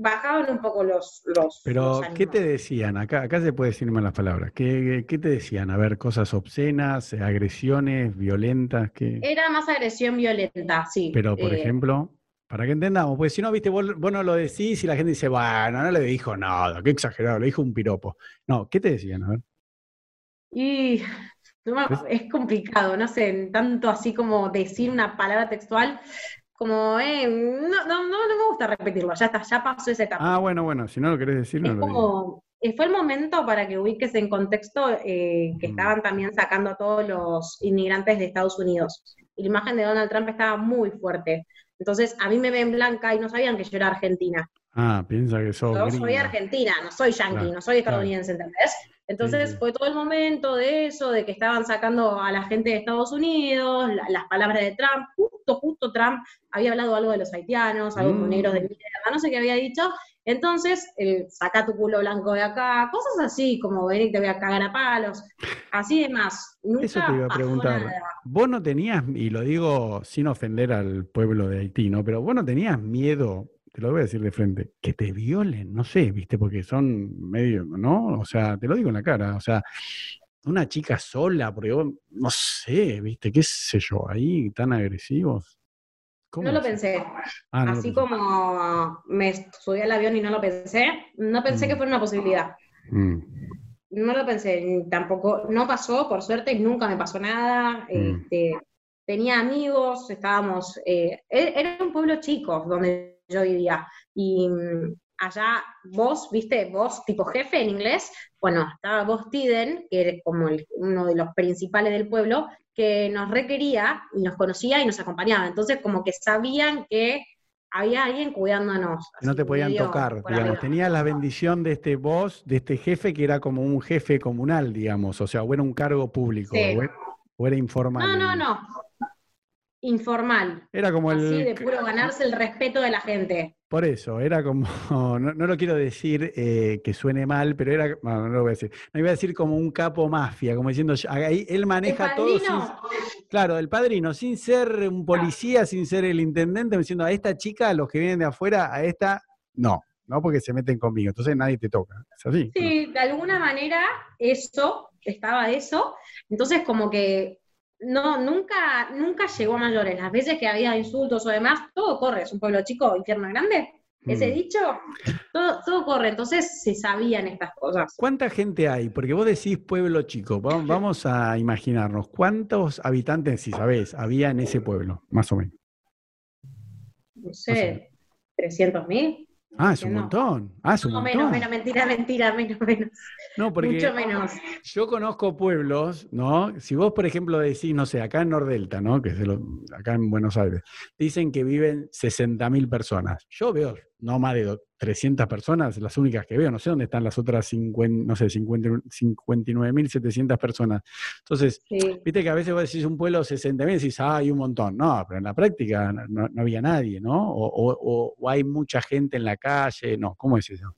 bajaban un poco los... los Pero, ¿qué te decían? Acá, acá se puede decir las palabras. ¿Qué, ¿Qué, te decían? A ver, cosas obscenas, agresiones, violentas. ¿qué? Era más agresión violenta, sí. Pero, por eh, ejemplo, para que entendamos, porque si no, viste, vos, no lo decís y la gente dice, bueno, no le dijo nada, qué exagerado, le dijo un piropo. No, ¿qué te decían? A ver. Y es complicado, no sé, tanto así como decir una palabra textual, como, eh, no, no, no, me gusta repetirlo, ya está, ya pasó esa etapa. Ah, bueno, bueno, si no lo querés decir, no es como, eh, Fue el momento para que ubiques en contexto eh, que mm. estaban también sacando a todos los inmigrantes de Estados Unidos. Y la imagen de Donald Trump estaba muy fuerte. Entonces, a mí me ven blanca y no sabían que yo era argentina. Ah, piensa que sos. Yo soy argentina, no soy yankee, no soy estadounidense, ¿entendés? Entonces fue todo el momento de eso, de que estaban sacando a la gente de Estados Unidos, las palabras de Trump, justo, justo Trump había hablado algo de los haitianos, algo con negros de mm. mierda, no sé qué había dicho. Entonces, el saca tu culo blanco de acá, cosas así, como ven y te voy a cagar a palos, así de más. Nunca Eso te iba a preguntar. Vos no tenías, y lo digo sin ofender al pueblo de Haití, ¿no? Pero vos no tenías miedo te lo voy a decir de frente, que te violen, no sé, viste, porque son medio, ¿no? O sea, te lo digo en la cara, o sea, una chica sola, porque vos, no sé, viste, qué sé yo, ahí tan agresivos. No lo pensé. Ah, Así como me subí al avión y no lo pensé, no pensé que mm. fuera una posibilidad. Mm. No lo pensé, tampoco, no pasó, por suerte, nunca me pasó nada. Mm. Este, tenía amigos, estábamos, eh, e-, era un pueblo chico donde yo vivía. Y mm, allá vos, viste, vos tipo jefe en inglés, bueno, estaba vos Tiden, que era como uno de los principales del pueblo, que nos requería y nos conocía y nos acompañaba. Entonces, como que sabían que había alguien cuidándonos. No te podían tocar, digamos. Tenía la bendición de este vos, de este jefe, que era como un jefe comunal, digamos. O sea, o era un cargo público, o era informal. No, no, no informal. Era como el. Así, de puro ganarse el respeto de la gente. Por eso, era como, no, lo quiero decir eh, que suene mal, pero era, no, no lo voy a decir, no iba a decir como un capo mafia, como diciendo, ahí él maneja todo. claro, el padrino, sin ser un policía, sin ser el intendente, diciendo a esta chica, a los que vienen de afuera, a esta, no, no porque se meten conmigo, entonces nadie te toca. ¿Es así? Sí, de alguna manera eso, estaba eso, entonces como que no, nunca, nunca llegó a mayores. Las veces que había insultos o demás, todo corre. Es un pueblo chico, infierno grande. Ese mm. dicho, todo, todo, corre. Entonces se sabían estas cosas. ¿Cuánta gente hay? Porque vos decís pueblo chico. Vamos a imaginarnos. ¿Cuántos habitantes, si sabés, había en ese pueblo? Más o menos. No sé, 300.000. Ah, es un montón. Ah, es un no, montón. menos, menos, mentira, mentira, menos, menos. No, porque Mucho menos. yo conozco pueblos, ¿no? Si vos, por ejemplo, decís, no sé, acá en Nordelta, ¿no? Que es de lo- acá en Buenos Aires, dicen que viven 60.000 personas. Yo veo no más de do- 300 personas, las únicas que veo. No sé dónde están las otras 50, no sé, 50 59.700 personas. Entonces, Sí. viste que a veces vos decís un pueblo 60.000 y decís, ah, hay un montón. No, pero en la práctica no, no- había nadie, ¿no? O, o- o- o hay mucha gente en la calle. No, ¿cómo es eso?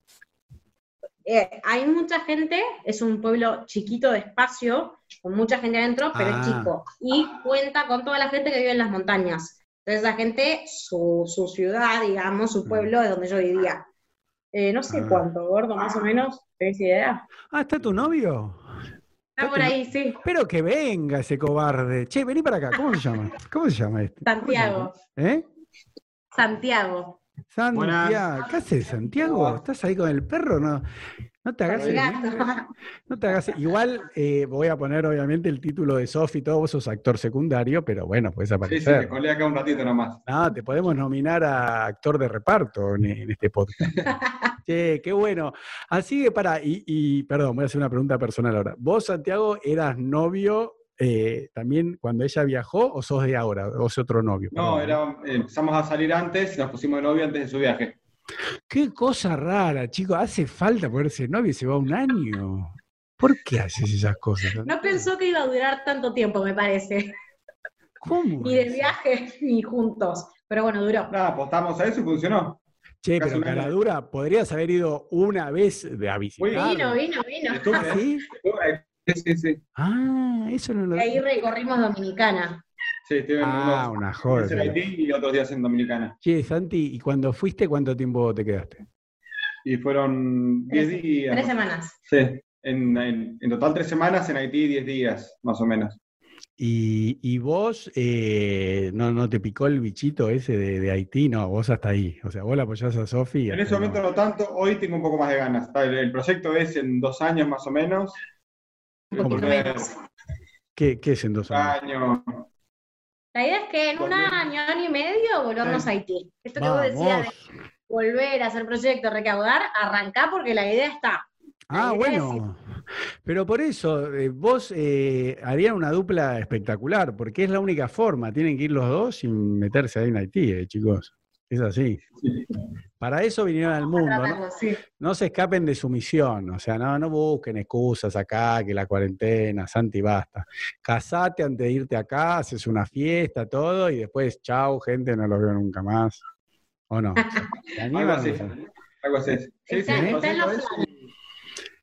Eh, hay mucha gente, es un pueblo chiquito de espacio, con mucha gente adentro, pero Ah. es chico. Y cuenta con toda la gente que vive en las montañas. Entonces la gente, su, su ciudad, digamos, su pueblo de donde yo vivía. Eh, no sé Ah. cuánto, gordo, más o menos, ¿tenés idea? Ah, ¿está tu novio? Está por ahí, sí. Pero que venga ese cobarde. Che, vení para acá. ¿Cómo se llama? ¿Cómo se llama este? Santiago. ¿Eh? Santiago. Santiago. Buenas. ¿Qué haces, Santiago? ¿Estás ahí con el perro? No, no te hagas. El. No te hagas. Igual eh, voy a poner, obviamente, el título de Sofi y todo. Vos sos actor secundario, pero bueno, puedes Sí, sí, aparecer. te colé acá un ratito nomás. No, te podemos nominar a actor de reparto en, en este podcast. Che, qué bueno. Así que para, y, y, perdón, voy a hacer una pregunta personal ahora. ¿Vos, Santiago, eras novio eh, también cuando ella viajó o sos de ahora? ¿O sos otro novio? No, Perdón. era, eh, empezamos a salir antes y nos pusimos de novio antes de su viaje. Qué cosa rara, chicos. Hace falta ponerse novio y se va un año. ¿Por qué haces esas cosas? No pensó que iba a durar tanto tiempo, me parece. ¿Cómo? Ni de viaje, ni juntos. Pero bueno, duró. Nada, apostamos a eso y funcionó. Che, casi pero caradura, podrías haber ido una vez de a visitar. Vino, vino, vino. Estuve, ¿Ah, sí? sí, sí, sí. Ah, eso no lo Y ahí recorrimos Dominicana. Sí, estuve en Ah, unos una joda. en Haití y otros días en Dominicana. Che, Santi, ¿y cuando fuiste cuánto tiempo te quedaste? Y fueron 10 Tres- días. Tres semanas. Sí, en, en- en total 3 semanas, en Haití 10 días, más o menos. ¿Y, y vos eh, no, no te picó el bichito ese de, de Haití? No, vos hasta ahí. O sea, vos la apoyás a Sofi. En ese momento no tanto, hoy tengo un poco más de ganas. El, el proyecto es en dos años más o menos. ¿Qué, qué es en dos años? año. La idea es que en un año, año y medio volvamos Sí. a Haití. Esto que vos decías de volver a hacer proyectos, recaudar, arrancá porque la idea está. Ah, es bueno. Pero por eso, eh, vos eh, harían una dupla espectacular, porque es la única forma. Tienen que ir los dos sin meterse ahí en Haití, eh, chicos. Es así. Para eso vinieron al mundo, ¿no? Sí. No se escapen de su misión, o sea, no, no busquen excusas acá, que la cuarentena, Santi, basta. Casate antes de irte acá, haces una fiesta, todo, y después, chau, gente, no los veo nunca más. ¿O no? Algo así. Algo así. Sí, sí, planes.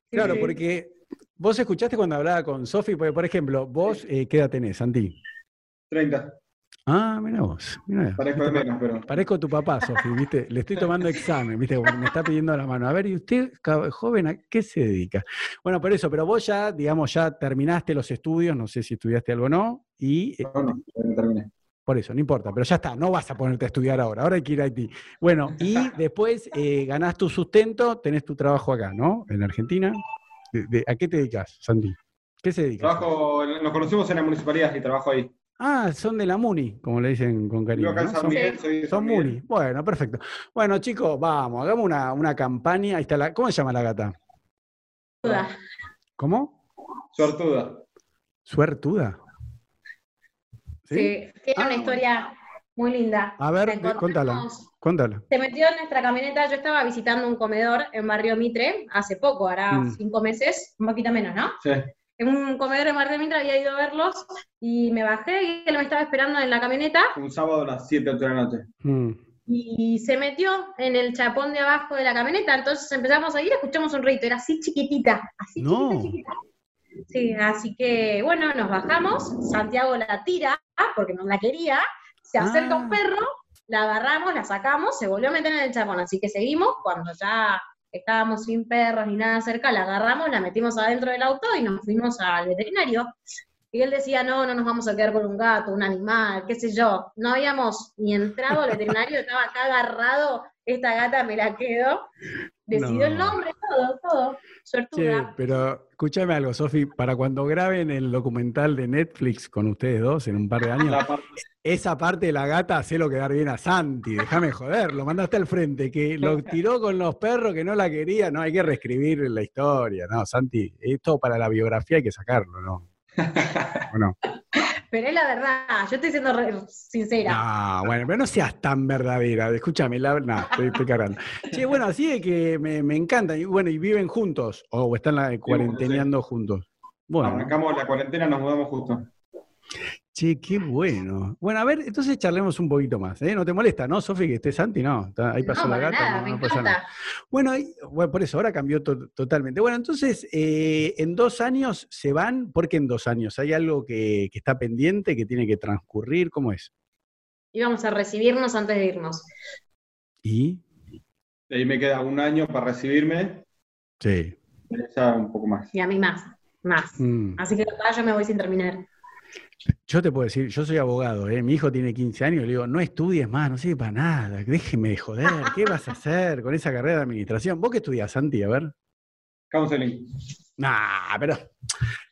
Claro, Sí. porque vos escuchaste cuando hablaba con Sofi, porque, por ejemplo, vos, eh, ¿qué edad tenés, Santi? 30. Ah, mira vos. mirá, Parezco de menos, pero. Parezco tu papá, Sofi, ¿viste? Le estoy tomando examen, ¿viste? Me está pidiendo la mano. A ver, ¿y usted, joven, a qué se dedica? Bueno, por eso, pero vos ya, digamos, ya terminaste los estudios, no sé si estudiaste algo o no, y eh, No, no, no terminé. por eso, no importa, pero ya está, no vas a ponerte a estudiar ahora, ahora hay que ir a Haití. Bueno, y después eh, ganás tu sustento, tenés tu trabajo acá, ¿no? En Argentina. De- de- ¿A qué te dedicas, Santi? ¿Qué se dedica? Trabajo, nos conocimos en la municipalidad y trabajo ahí. Ah, son de la MUNI, como le dicen con cariño. Son-. Muni. Bueno, perfecto. Bueno, chicos, vamos, hagamos una, una campaña. Ahí está la. ¿Cómo se llama la gata? Duda. ¿Cómo? Suertuda. Suertuda. ¿Sí? Sí, tiene Ah, una bueno. historia muy linda. A ver, contala. Contala. Se metió en nuestra camioneta, yo estaba visitando un comedor en Barrio Mitre hace poco, hará Mm. cinco meses, un poquito menos, ¿no? Sí. En un comedor en Barrio Mitre había ido a verlos y me bajé y él me estaba esperando en la camioneta Un sábado a las 7, 8 de la noche. Mm. y se metió en el chapón de abajo de la camioneta, entonces empezamos a ir, escuchamos un ruido, era así chiquitita, así No. chiquita, chiquita. Sí, así que bueno, nos bajamos, Santiago la tira, porque no la quería, se acerca Ah. un perro, la agarramos, la sacamos, se volvió a meter en el chapón, así que seguimos, cuando ya estábamos sin perros ni nada cerca, la agarramos, la metimos adentro del auto y nos fuimos al veterinario. Y él decía, no, no nos vamos a quedar con un gato, un animal, qué sé yo. No habíamos ni entrado al veterinario, estaba acá agarrado, esta gata me la quedo. Decidió el nombre, todo, todo. Che, pero escúchame algo, Sofi, para cuando graben el documental de Netflix con ustedes dos en un par de años, esa parte de la gata hacelo quedar bien a Santi, déjame joder, lo mandaste al frente, que lo tiró con los perros que no la quería, no, hay que reescribir la historia, no, Santi, esto para la biografía hay que sacarlo, ¿no? Bueno. Pero es la verdad, yo estoy siendo sincera. No, bueno, pero no seas tan verdadera. Escúchame, la, no, estoy, cargando. Sí, bueno, así es que me, me encanta. Y bueno, y viven juntos, o están la, cuarenteneando juntos. Bueno. Arrancamos la cuarentena, nos mudamos justo. Che, qué bueno. Bueno, a ver, entonces charlemos un poquito más. ¿eh? ¿No te molesta, no, Sofi, que esté Santi? No, ahí pasó la gata. no, pasa nada. Bueno, por eso, ahora cambió totalmente. Bueno, entonces, eh, en dos años se van. ¿Por qué en dos años? ¿Hay algo que, está pendiente, que tiene que transcurrir? ¿Cómo es? Íbamos a recibirnos antes de irnos. ¿Y? Ahí me queda un año para recibirme. Sí. Ya un poco más. Y a mí más, más. Mm. Así que yo me voy sin terminar. Yo te puedo decir, yo soy abogado, ¿eh? mi hijo tiene 15 años, le digo, no estudies más, no sirve para nada, déjeme de joder, ¿qué vas a hacer con esa carrera de administración? ¿Vos qué estudias, Santi? A ver. Counseling. Nah, pero.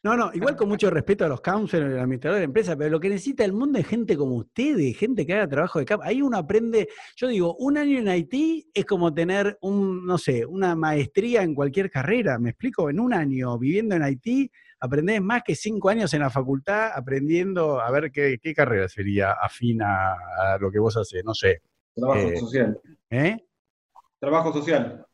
No, no, igual con mucho respeto a los counselors y los administradores de empresas, pero lo que necesita el mundo es gente como ustedes, gente que haga trabajo de campo. Ahí uno aprende, yo digo, un año en Haití es como tener un, no sé, una maestría en cualquier carrera. ¿Me explico? En un año viviendo en Haití aprendés más que cinco años en la facultad aprendiendo a ver qué, carrera sería afín a, lo que vos haces, no sé. Trabajo eh, social. ¿Eh? Trabajo social.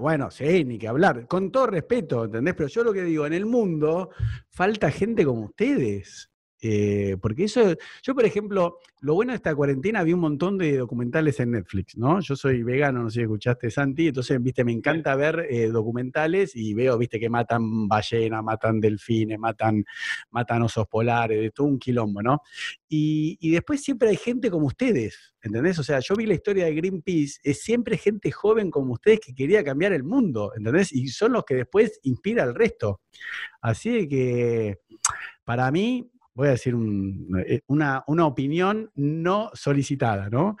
bueno, sí, ni que hablar. Con todo respeto, ¿entendés? Pero yo lo que digo, en el mundo falta gente como ustedes. Eh, porque eso, yo por ejemplo, lo bueno de esta cuarentena, vi un montón de documentales en Netflix, ¿no? Yo soy vegano, no sé si escuchaste Santi, entonces, viste, me encanta ver eh, documentales y veo, viste, que matan ballenas, matan delfines, matan, matan osos polares, de todo un quilombo, ¿no? Y, y, después siempre hay gente como ustedes, ¿entendés? O sea, yo vi la historia de Greenpeace, es siempre gente joven como ustedes que quería cambiar el mundo, ¿entendés? Y son los que después inspira al resto. Así que, para mí, voy a decir eh, una, opinión no solicitada, ¿no?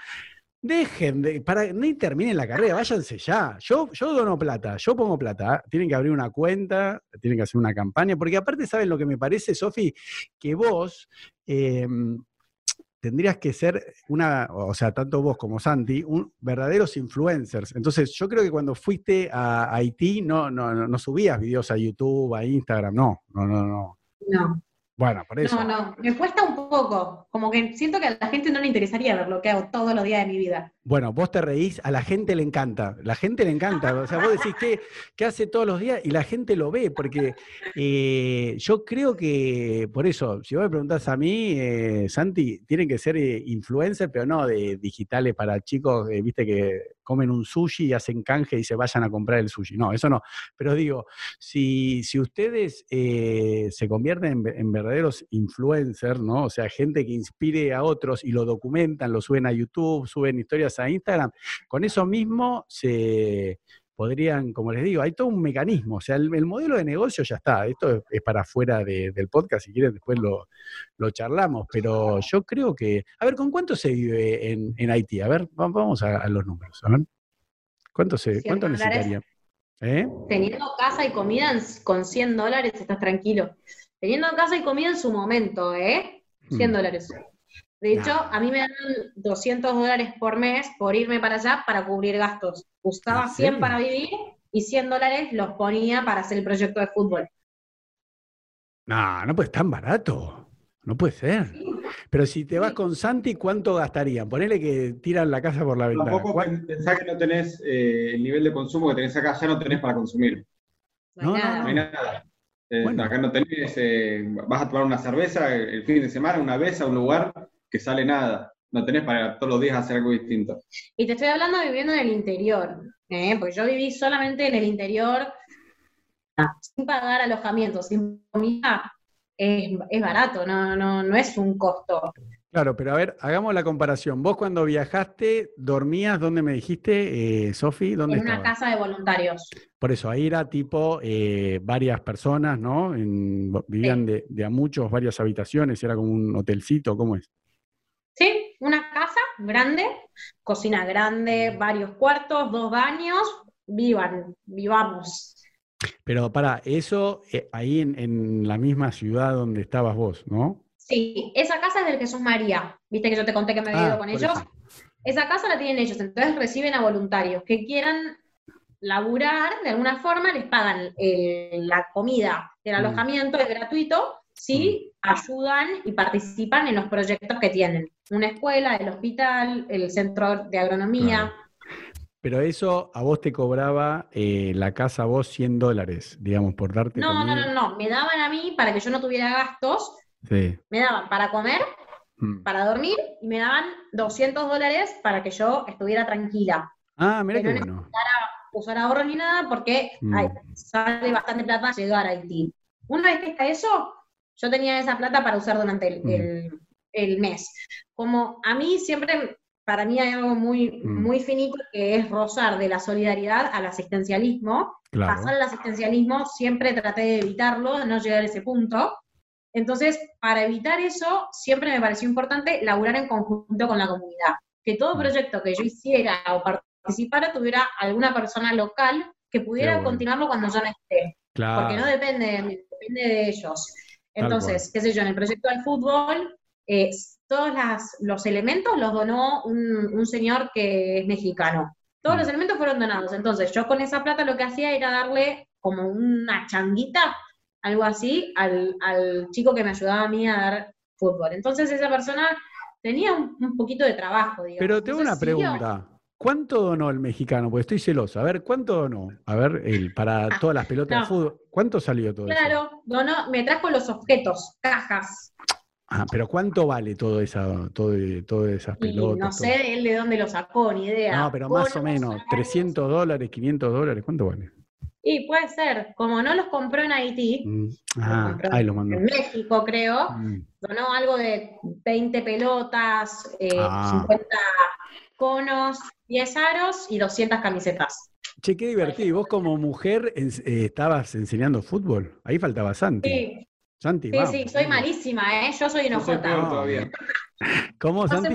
Dejen de, para, ni terminen la carrera, váyanse ya. Yo, yo dono plata, yo pongo plata. Tienen que abrir una cuenta, tienen que hacer una campaña, porque aparte, ¿saben lo que me parece, Sofi? Que vos em, tendrías que ser una, o sea, tanto vos como Santi, un, verdaderos influencers. Entonces, yo creo que cuando fuiste a Haití no, no, no, no subías videos a YouTube, a Instagram, no, no, no, no. No. Bueno, por eso. No, no, me cuesta un poco. Como que siento que a la gente no le interesaría ver lo que hago todos los días de mi vida. Bueno, vos te reís, a la gente le encanta. La gente le encanta. O sea, vos decís que, que hace todos los días y la gente lo ve, porque eh, yo creo que, por eso, si vos me preguntás a mí, eh, Santi, tienen que ser eh, influencers, pero no de digitales para chicos, viste que comen un sushi y hacen canje y se vayan a comprar el sushi. No, eso no. Pero digo, si, si ustedes eh, se convierten en, verdaderos influencers, ¿no? O sea, gente que inspire a otros y lo documentan, lo suben a YouTube, suben historias a Instagram, con eso mismo se podrían, como les digo, hay todo un mecanismo, o sea, el, modelo de negocio ya está, esto es, para afuera del podcast, si quieren después lo, charlamos, pero yo creo que, a ver, ¿con cuánto se vive en, en Haití? A ver, vamos a, los números, a ver. ¿Cuánto, se, ¿cuánto necesitaría? ¿Eh? Teniendo casa y comida con 100 dólares estás tranquilo. Teniendo casa y comida en su momento, ¿eh? 100 mm. dólares. De hecho, a mí me dan 200 dólares por mes por irme para allá para cubrir gastos. Usaba 100 para vivir y 100 dólares los ponía para hacer el proyecto de fútbol. No, no puede ser tan barato. No puede ser. Pero si te vas con Santi, ¿cuánto gastarían? Ponele que tiran la casa por la ventana. Tampoco pensá que no tenés eh, el nivel de consumo que tenés acá, ya no tenés para consumir. No, no, no, hay nada. Eh, acá no tenés, eh, vas a tomar una cerveza el fin de semana, una vez a un lugar que sale nada. No tenés para todos los días hacer algo distinto. Y te estoy hablando de viviendo en el interior, ¿eh? porque yo viví solamente en el interior sin pagar alojamiento, sin comida. Es, barato, no, no, no es un costo. Claro, pero a ver, hagamos la comparación. Vos cuando viajaste, ¿dormías dónde me dijiste, eh, Sofi? ¿Dónde En una casa de voluntarios. Por eso, ahí era tipo eh, varias personas, ¿no? vivían de, de, a muchos, varias habitaciones, era como un hotelcito, ¿cómo es? Una casa grande, cocina grande, varios cuartos, dos baños, vivan, vivamos. Pero para, eso eh, ahí en, la misma ciudad donde estabas vos, ¿no? Sí, esa casa es del Jesús María. Viste que yo te conté que me había ido ah, con ellos. Esa casa la tienen ellos, entonces reciben a voluntarios que quieran laburar de alguna forma, les pagan la comida, el mm. alojamiento es gratuito, si mm. ayudan y participan en los proyectos que tienen. Una escuela, el hospital, el centro de agronomía. Pero eso a vos te cobraba eh, la casa vos 100 dólares, digamos, por darte no, No, no, no, me daban a mí para que yo no tuviera gastos, sí. me daban para comer, mm. para dormir, y me daban 200 dólares para que yo estuviera tranquila. Ah, mira qué bueno. usar ahorro ni nada porque mm. sale bastante plata llegar a Haití. Una vez que está eso, yo tenía esa plata para usar durante el, mm. el mes. Como a mí siempre para mí hay algo muy, mm. muy finito que es rozar de la solidaridad al asistencialismo. Pasar al asistencialismo siempre traté de evitarlo, de no llegar a ese punto. Entonces, para evitar eso, siempre me pareció importante laburar en conjunto con la comunidad. Que todo mm. proyecto que yo hiciera o participara tuviera alguna persona local que pudiera continuarlo cuando yo no esté. Porque no depende de mí, depende de ellos. Entonces, qué sé yo, en el proyecto del fútbol, eh, todos los elementos los donó un, señor que es mexicano. Todos los mm. elementos fueron donados. Entonces, yo con esa plata lo que hacía era darle como una changuita, algo así, al, chico que me ayudaba a mí a dar fútbol. Entonces, esa persona tenía un, poquito de trabajo, digamos. Pero tengo una pregunta. ¿Cuánto donó el mexicano? Porque estoy celoso. A ver, ¿cuánto donó? A ver, el, para ah, todas las pelotas de fútbol. ¿Cuánto salió todo eso? Claro, donó, me trajo los objetos, cajas. Ah, pero ¿cuánto vale todo esa, todo, todas esas pelotas? no sé él de dónde lo sacó, ni idea. No, pero más o menos, 300 dólares, 500 dólares, ¿cuánto vale? Y puede ser, como no los compró en Haití, mm. ah, ahí lo mandó. en México creo, mm. donó algo de 20 pelotas, 50 eh, ah. conos, 10 aros y 200 camisetas. Che, qué divertido. ¿Y vos como mujer eh, estabas enseñando fútbol? Ahí faltaba Santi. Sí, Santi, Sí, sí, soy malísima, ¿eh? Yo soy enojota. todavía. ¿Cómo, Santi?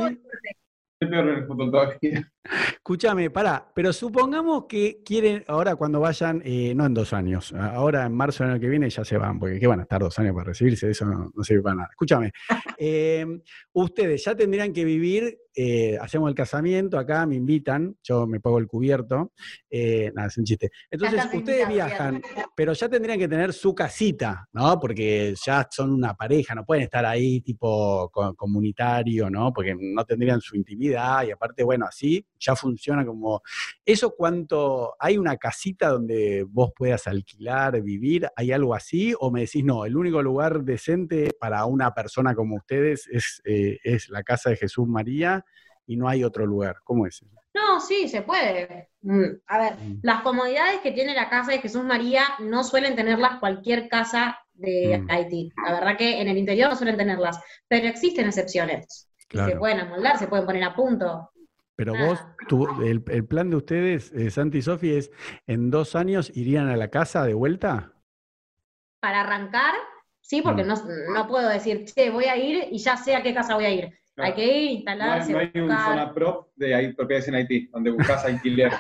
Fútbol todavía. Escúchame, pará, pero supongamos que quieren, ahora cuando vayan, eh, no en dos años, ahora en marzo del año que viene ya se van, porque ¿qué van a estar dos años para recibirse? Eso no, sirve para nada. Escúchame, eh, ustedes ya tendrían que vivir eh, hacemos el casamiento, acá me invitan, yo me pago el cubierto, eh, nada, es un chiste. Entonces, ustedes viajan, pero ya tendrían que tener su casita, ¿no? Porque ya son una pareja, no pueden estar ahí tipo comunitario, ¿no? Porque no tendrían su intimidad y aparte, bueno, así ya funciona como... ¿Eso cuánto? ¿Hay una casita donde vos puedas alquilar, vivir? ¿Hay algo así? ¿O me decís, no, el único lugar decente para una persona como ustedes es, eh, es la casa de Jesús María? Y no hay otro lugar. ¿Cómo es? No, sí, se puede. Mm, a ver, mm. las comodidades que tiene la casa de Jesús María no suelen tenerlas cualquier casa de mm. Haití. La verdad que en el interior no suelen tenerlas, pero existen excepciones. se pueden amoldar, se pueden poner a punto. Pero vos, el, plan de ustedes, eh, Santi y Sofi, es en dos años irían a la casa de vuelta. Para arrancar, sí, porque no, no puedo decir, che, voy a ir y ya sé a qué casa voy a ir. Hay que instalarse. No hay, no hay una zona prop de ahí, propiedades en Haití, donde buscas alquiler.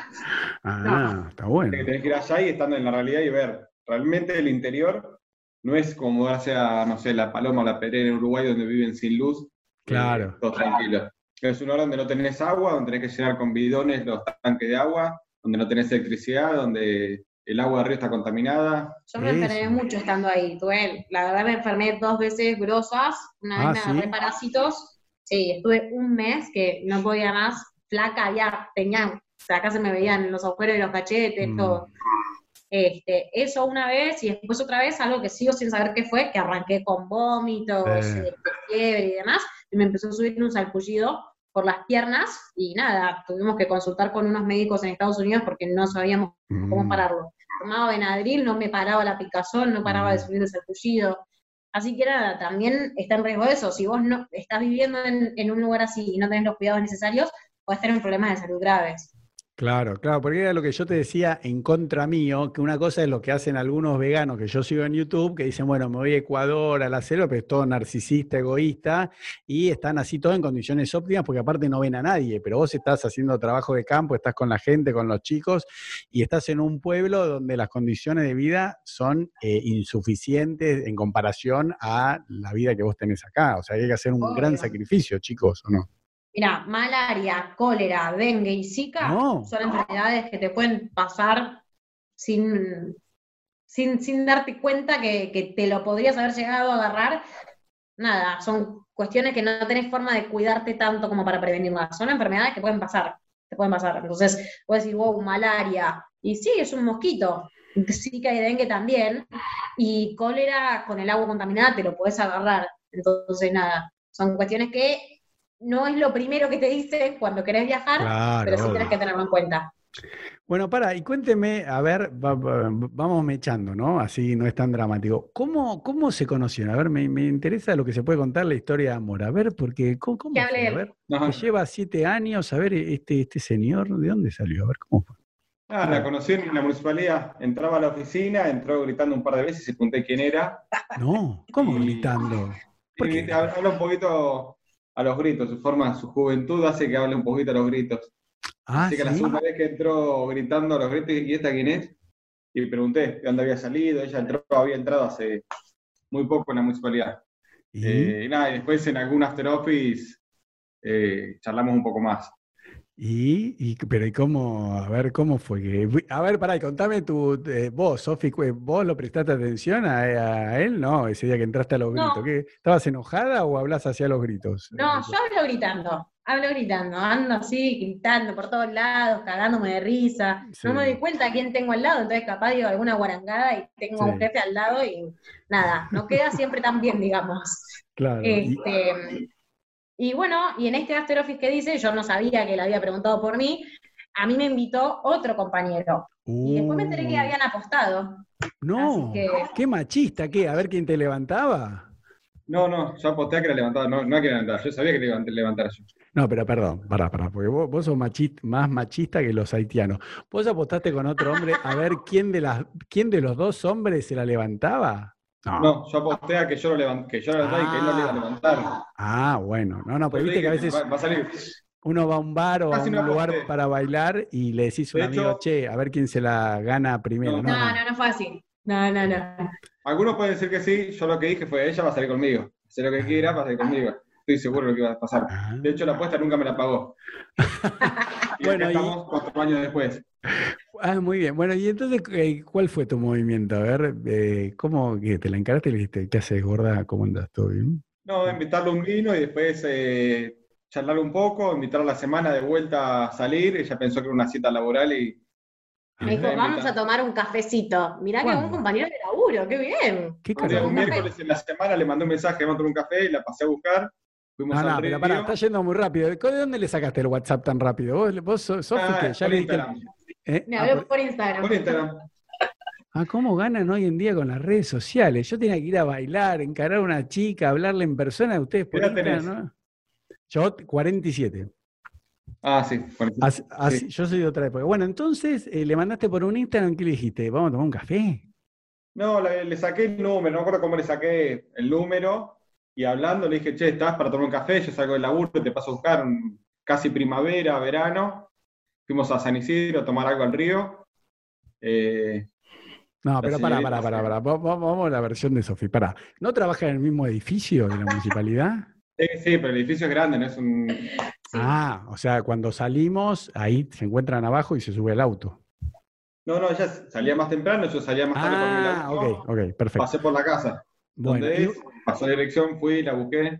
ah, está bueno. Tienes que ir allá y estando en la realidad y ver. Realmente el interior no es como hace a, no sé, la Paloma o la Pereira en Uruguay, donde viven sin luz. Claro. Eh, todo tranquilo. Es un lugar donde no tenés agua, donde tenés que llenar con bidones los tanques de agua, donde no tenés electricidad, donde el agua de río está contaminada. Yo me enfermé mucho estando ahí, Duel. La verdad me enfermé dos veces grosas, una vez ah, me agarré parásitos Sí, estuve un mes que no podía más, flaca, ya tenía, o sea, acá se me veían los agujeros de los cachetes, mm. todo. Este, eso una vez y después otra vez, algo que sigo sin saber qué fue, que arranqué con vómitos, este, fiebre y demás, y me empezó a subir un salpullido por las piernas y nada, tuvimos que consultar con unos médicos en Estados Unidos porque no sabíamos cómo mm. pararlo. Tomaba Benadryl, no me paraba la picazón, no paraba de mm. subir el salpullido. Así que nada, también está en riesgo eso. Si vos no estás viviendo en, un lugar así y no tenés los cuidados necesarios, puedes tener problemas de salud graves. Claro, claro, porque era lo que yo te decía en contra mío, que una cosa es lo que hacen algunos veganos que yo sigo en YouTube, que dicen, bueno, me voy a Ecuador, a la selva, pero es todo narcisista, egoísta, y están así todo en condiciones óptimas, porque aparte no ven a nadie, pero vos estás haciendo trabajo de campo, estás con la gente, con los chicos, y estás en un pueblo donde las condiciones de vida son eh, insuficientes en comparación a la vida que vos tenés acá. O sea, hay que hacer un gran sacrificio, chicos, ¿o no? Mira, malaria, cólera, dengue y zika son enfermedades que te pueden pasar sin, sin, darte cuenta que, te lo podrías haber llegado a agarrar. Nada, son cuestiones que no tenés forma de cuidarte tanto como para prevenirlas. Son enfermedades que pueden pasar, te pueden pasar. Entonces, puedes decir, wow, malaria. Y sí, es un mosquito. Zika y dengue también. Y cólera con el agua contaminada te lo puedes agarrar. Entonces, nada, son cuestiones que no es lo primero que te dice cuando querés viajar, pero sí tienes que tenerlo en cuenta. Bueno, para, y cuénteme, a ver, vamos mechando, ¿no? Así no es tan dramático. ¿Cómo, cómo se conocieron? A ver, me, interesa lo que se puede contar la historia de amor. A ver, porque, ¿cómo, cómo A ver, lleva siete años, a ver, este, este señor, ¿de dónde salió? A ver, ¿cómo fue? Ah, la conocí en la municipalidad. Entraba a la oficina, entró gritando un par de veces y pregunté quién era. No, ¿cómo gritando? Porque habla un poquito a los gritos, su forma, su juventud hace que hable un poquito a los gritos. Ah, Así que la segunda vez que entró gritando a los gritos, ¿y esta quién es? Y pregunté de dónde había salido, ella entró, había entrado hace muy poco en la municipalidad. ¿Y? Eh, nada, y después en algún after office eh, charlamos un poco más. Y, pero ¿y cómo? A ver, ¿cómo fue? a ver, pará, contame tu, eh, vos, Sofi, ¿vos lo prestaste atención a, él? No, ese día que entraste a los gritos. ¿Qué, ¿Estabas enojada o hablas hacia los gritos? No, yo hablo gritando, hablo gritando, ando así, gritando por todos lados, cagándome de risa. No me doy cuenta quién tengo al lado, entonces capaz digo alguna guarangada y tengo a un jefe al lado y nada, no queda siempre tan bien, digamos. Claro. Este, y bueno, y en este After Office que dice, yo no sabía que le había preguntado por mí, a mí me invitó otro compañero. Y después me enteré que uh. habían apostado. No, qué machista, ¿qué? A ver quién te levantaba. No, no, yo aposté a que la levantaba, no, no a que levantara, yo sabía que le levantara yo. No, pero perdón, pará, pará, porque vos, sos más machista que los haitianos. Vos apostaste con otro hombre a ver quién de, las, quién de los dos hombres se la levantaba. No. yo aposté a que yo lo, levant, que yo lo levantara y que él no le iba a levantar. Ah, bueno. No, no, pero viste que a veces uno va a un bar o a un lugar para bailar y le decís a un amigo, che, a ver quién se la gana primero. No, no, no, no, fue así. No, no, no. Algunos pueden decir que sí, yo lo que dije fue, ella va a salir conmigo. Hacer lo que quiera, va a salir conmigo. Estoy seguro de lo que iba a pasar. Ah. De hecho, la apuesta nunca me la pagó. y bueno, estamos cuatro años después. Ah, muy bien. Bueno, y entonces, eh, ¿cuál fue tu movimiento? A ver, eh, ¿cómo que te la encaraste y le dijiste, ¿qué haces, gorda? ¿Cómo andas? ¿Todo bien? No, invitarle un vino y después eh, charlar un poco, invitar a la semana de vuelta a salir. Ella pensó que era una cita laboral y. Me dijo, vamos a tomar un cafecito. Mirá que un compañero de laburo, qué bien. ¿Qué un miércoles en la semana le mandó un mensaje, vamos a tomar un café y la pasé a buscar. Fuimos no, no, pero pará, está yendo muy rápido. ¿De dónde le sacaste el WhatsApp tan rápido? ¿Vos, vos sos, ah, ya le diste. ¿Eh? Me habló por, Instagram. Por Instagram. Ah, ¿cómo ganan hoy en día con las redes sociales? Yo tenía que ir a bailar, encarar a una chica, hablarle en persona a ustedes por Instagram, ¿no? Yo, 47. Ah, sí, Yo soy de otra época. Bueno, entonces, eh, le mandaste por un Instagram, ¿qué le dijiste? ¿Vamos a tomar un café? No, le, saqué el número, no me acuerdo cómo le saqué el número, y hablando le dije, che, ¿estás para tomar un café? Yo salgo del laburo, te paso a buscar, casi primavera, verano, fuimos a San Isidro a tomar algo al río. Eh, no, pero para, para, para, para. Vamos a la versión de Sofi. Para. ¿No trabaja en el mismo edificio de la municipalidad? Sí, sí, pero el edificio es grande, no es un. Ah, o sea, cuando salimos, ahí se encuentran abajo y se sube el auto. No, no, ella salía más temprano, yo salía más tarde por mi ah, auto. Ok, ok, perfecto. Pasé por la casa. Bueno, ¿Dónde Pasó la dirección, fui, la busqué.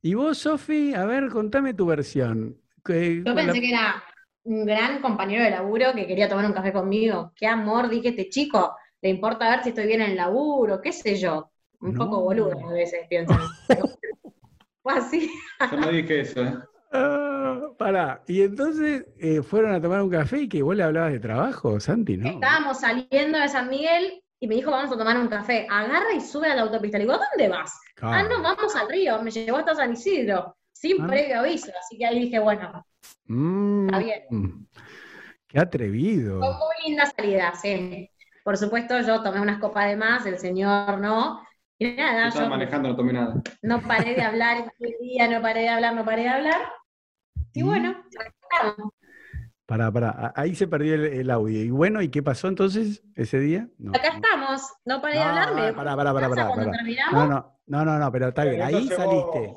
Y vos, Sofi, a ver, contame tu versión. Yo pensé que era un gran compañero de laburo que quería tomar un café conmigo. Qué amor, dije, este chico, le importa ver si estoy bien en el laburo, qué sé yo. Un poco boludo a veces pienso. Fue así. Yo no dije eso, ¿eh? Ah, pará, y entonces eh, fueron a tomar un café y que vos le hablabas de trabajo, Santi, ¿no? Estábamos saliendo de San Miguel y me dijo, vamos a tomar un café. Agarra y sube a la autopista. Le digo, ¿dónde vas? Ah, no, vamos al río. Me llevó hasta San Isidro, sin ah. previo aviso. Así que ahí dije, bueno, Mm, Está bien. Qué atrevido. Fue muy linda salida, sí. Por supuesto, yo tomé unas copas de más, el señor no. Y nada, yo. manejando, no tomé nada. No paré de hablar día, no paré de hablar, no paré de hablar. Y bueno, para, para, ahí se perdió el, audio. Y bueno, ¿y qué pasó entonces ese día? Acá estamos, no paré de hablarme. Para, para, para, para, No, no, no, no, no, pero está bien, ahí saliste.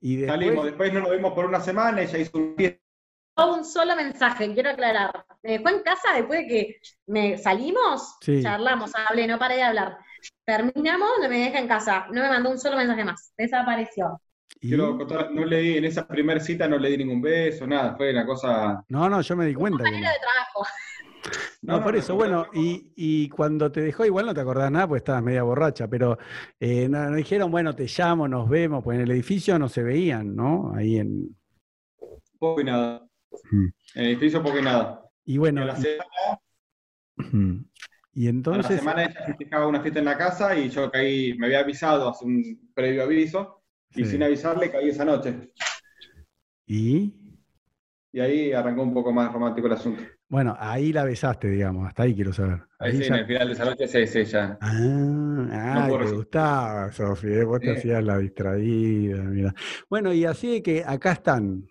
Y después... Salimos, después no nos vimos por una semana, ella hizo un un solo mensaje, quiero aclarar. Me dejó en casa después de que me salimos, charlamos, hablé, no paré de hablar. Terminamos, me deja en casa, no me mandó un solo mensaje más, desapareció. Quiero contar, no le di, en esa primera cita no le di ningún beso, nada, fue una cosa. No, no, yo me di cuenta. Que no. de trabajo. No, por eso, bueno, y, y, cuando te dejó, igual no te acordás nada, pues estabas media borracha, pero eh, nos no dijeron, bueno, te llamo, nos vemos, pues en el edificio no se veían, ¿no? Ahí en. Poco y nada. En el edificio poco y nada. Y bueno. Y, la semana, y entonces. A la semana ella festejaba una fiesta en la casa y yo caí, me había avisado hace un previo aviso, y sin avisarle caí esa noche. ¿Y? Y ahí arrancó un poco más romántico el asunto. Bueno, ahí la besaste, digamos, hasta ahí quiero saber. Ahí, sí, en el final de esa noche sí, sí, ya. Ah, ah te gustaba, Sofía, vos te hacías la distraída, mira. Bueno, y así que acá están,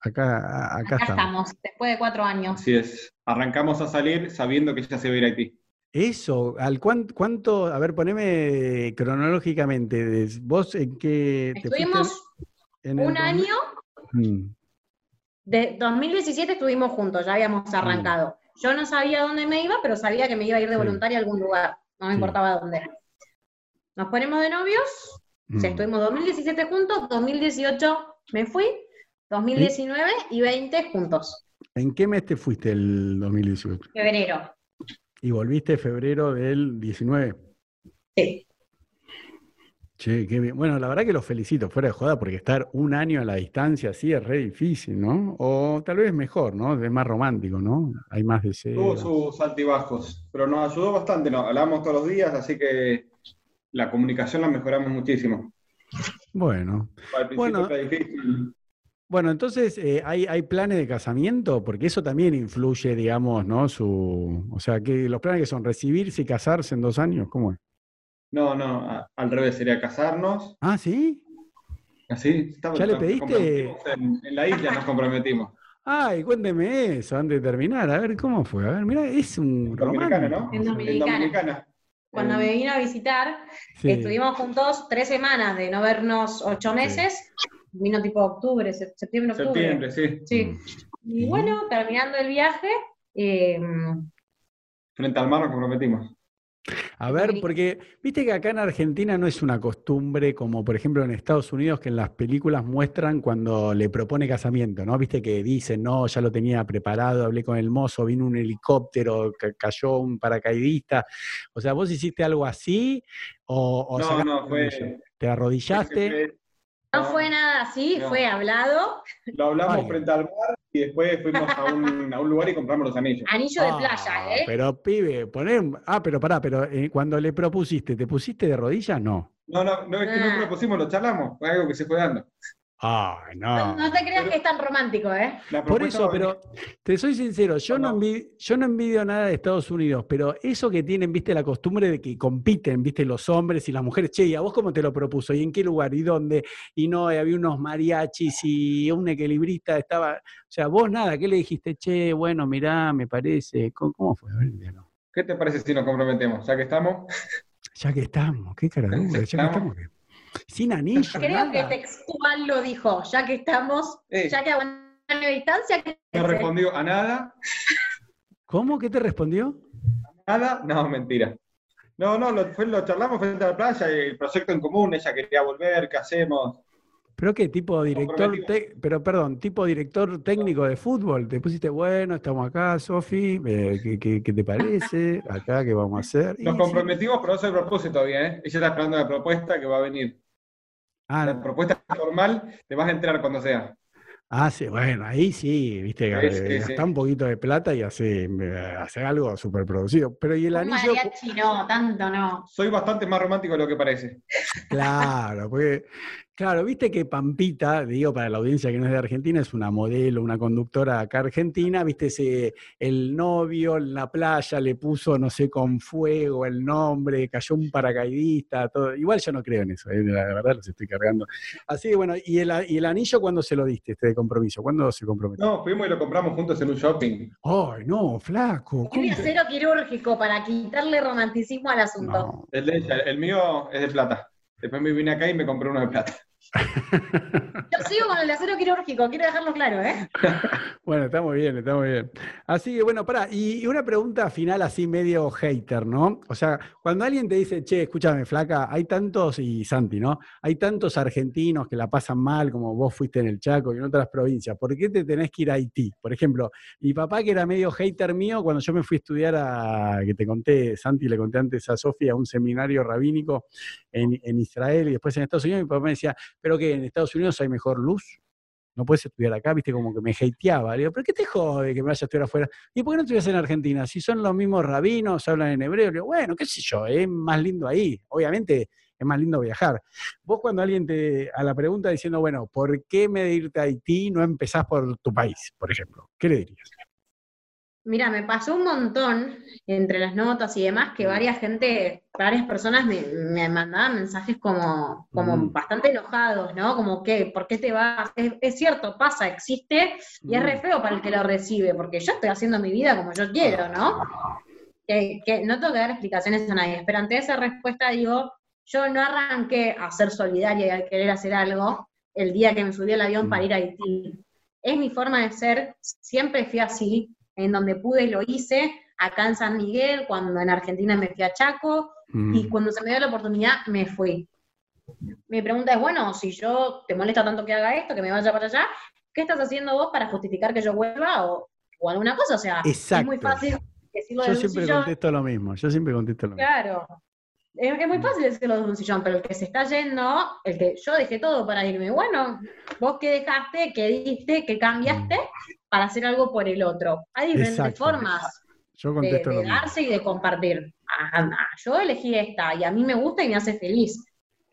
Acá, acá, estamos. después de cuatro años. Así es. Arrancamos a salir sabiendo que ya se va a ir a Haití. Eso, ¿al cuánto, a ver, poneme cronológicamente, ¿vos en qué? Estuvimos un año, mm. de 2017 estuvimos juntos, ya habíamos mm. arrancado. Yo no sabía dónde me iba, pero sabía que me iba a ir de voluntaria a algún lugar, no me importaba dónde. Nos ponemos de novios, mm. estuvimos 2017 juntos, 2018 me fui, 2019 y 20 juntos. ¿En qué mes te fuiste el 2018? Febrero. ¿Y volviste febrero del 19? Sí. Che, qué bien. Bueno, la verdad que los felicito, fuera de joda, porque estar un año a la distancia así es re difícil, ¿no? O tal vez mejor, ¿no? Es más romántico, ¿no? Hay más deseo. Tuvo sus altibajos, pero nos ayudó bastante, ¿no? Hablamos todos los días, así que la comunicación la mejoramos muchísimo. Bueno. Al principio bueno. difícil bueno, entonces, eh, ¿hay, ¿hay planes de casamiento? Porque eso también influye, digamos, ¿no? Su, o sea, que los planes que son recibirse y casarse en dos años, ¿cómo es? No, no, al revés, sería casarnos. Ah, ¿sí? Así, ¿Ya le pediste? En, la isla nos comprometimos. Ay, cuénteme eso antes de terminar. A ver, ¿cómo fue? A ver, mira, es un Dominicana, ¿no? En Dominicana. Cuando me vine a visitar, estuvimos juntos tres semanas de no vernos ocho meses vino tipo octubre, septiembre, octubre. Septiembre, sí. Sí. Mm. Y bueno, terminando el viaje. Eh, Frente al mar nos comprometimos. A ver, porque viste que acá en Argentina no es una costumbre como por ejemplo en Estados Unidos que en las películas muestran cuando le propone casamiento, ¿no? Viste que dicen, no, ya lo tenía preparado, hablé con el mozo, vino un helicóptero, cayó un paracaidista. O sea, ¿vos hiciste algo así? ¿O, no, no, fue, te arrodillaste? No fue nada así, fue hablado. Lo hablamos frente al mar y después fuimos a un, a un, lugar y compramos los anillos. Anillo de playa, ¿eh? Pero pibe, poné. Ah, pero pará, pero eh, cuando le propusiste, ¿te pusiste de rodillas? No. No, no, no es que no ah. propusimos, lo charlamos, fue algo que se fue dando. Ay, no. No, te creas que es tan romántico, ¿eh? Por eso, pero te soy sincero, yo no, envidio, yo no envidio nada de Estados Unidos, pero eso que tienen, viste, la costumbre de que compiten, viste, los hombres y las mujeres, che, ¿y a vos cómo te lo propuso? ¿Y en qué lugar? ¿Y dónde? Y no, había unos mariachis y un equilibrista estaba, o sea, vos nada, ¿qué le dijiste? Che, bueno, mirá, me parece, ¿cómo, fue? ¿Qué te parece si nos comprometemos? Ya que estamos. Ya que estamos, qué cara ya que estamos. Sin anillo. Creo que textual lo dijo, ya que estamos, ya que a una distancia. ¿Me respondió a nada? ¿Cómo? ¿Qué te respondió? ¿A nada? No, mentira. No, no, lo, fue, lo charlamos frente a la playa, el proyecto en común, ella quería volver, ¿qué hacemos? ¿Pero qué? ¿Tipo director, pero perdón, tipo director técnico de fútbol? ¿Te pusiste, bueno, estamos acá, Sofi, eh, ¿qué, te parece? Acá, ¿qué vamos a hacer? Nos comprometimos, pero no se propuse todavía, ¿eh? Ella está esperando la propuesta que va a venir. Ah, la propuesta formal te vas a enterar cuando sea. Ah, sí, bueno, ahí sí, viste, está un poquito de plata y hace, hace algo súper producido. Pero y el anillo. no, tanto no. Soy bastante más romántico de lo que parece. Claro, porque Claro, viste que Pampita, digo para la audiencia que no es de Argentina, es una modelo, una conductora acá argentina, viste, ese, el novio en la playa le puso, no sé, con fuego el nombre, cayó un paracaidista, todo. Igual yo no creo en eso, eh, la verdad los estoy cargando. Así que bueno, ¿y el, ¿y el anillo cuándo se lo diste, este de compromiso? ¿Cuándo se comprometió? No, fuimos y lo compramos juntos en un shopping. Ay, no, flaco. Tiene acero quirúrgico para quitarle romanticismo al asunto. El de ella, el mío es de plata. Después me vine acá y me compré uno de plata. Yo sigo con el acero quirúrgico, quiero dejarlo claro, ¿eh? bueno, está muy bien, está muy bien. Así que, bueno, pará, y una pregunta final así medio hater, ¿no? O sea, cuando alguien te dice, che, escúchame, flaca, hay tantos, y Santi, ¿no? Hay tantos argentinos que la pasan mal, como vos fuiste en el Chaco y en otras provincias, ¿por qué te tenés que ir a Haití? Por ejemplo, mi papá, que era medio hater mío, cuando yo me fui a estudiar a, que te conté, Santi, le conté antes a Sofía, a un seminario rabínico en, en Israel y después en Estados Unidos, mi papá me decía, pero que en Estados Unidos hay mejor luz, no puedes estudiar acá, viste, como que me hateaba. Le digo, ¿pero qué te jode que me vaya a estudiar afuera? ¿Y por qué no estudias en Argentina? Si son los mismos rabinos, hablan en hebreo. Le digo, bueno, qué sé yo, es más lindo ahí. Obviamente es más lindo viajar. Vos cuando alguien te, a la pregunta diciendo, bueno, ¿por qué me de irte a Haití no empezás por tu país, por ejemplo? ¿Qué le dirías? Mira, me pasó un montón entre las notas y demás que mm. varias gente, varias personas me, mandaban mensajes como, como mm. bastante enojados, ¿no? Como que, ¿por qué te vas? Es, cierto, pasa, existe, y es re mm. feo para el que lo recibe, porque yo estoy haciendo mi vida como yo quiero, ¿no? Que, no tengo que dar explicaciones a nadie, pero ante esa respuesta digo, yo no arranqué a ser solidaria y a querer hacer algo el día que me subí al avión para ir a Haití. Es mi forma de ser, siempre fui así, en donde pude lo hice, acá en San Miguel, cuando en Argentina me fui a Chaco, mm. y cuando se me dio la oportunidad me fui. Mi pregunta es, bueno, si yo te molesta tanto que haga esto, que me vaya para allá, ¿qué estás haciendo vos para justificar que yo vuelva o, alguna cosa? O sea, es muy fácil decirlo Yo siempre contesto lo mismo, yo siempre contesto lo mismo. Claro. Es, muy fácil decirlo de un sillón, pero el que se está yendo, el que yo dejé todo para irme, bueno, vos qué dejaste, qué diste, qué cambiaste, mm para hacer algo por el otro. Hay diferentes formas de, darse y de compartir. yo elegí esta y a mí me gusta y me hace feliz.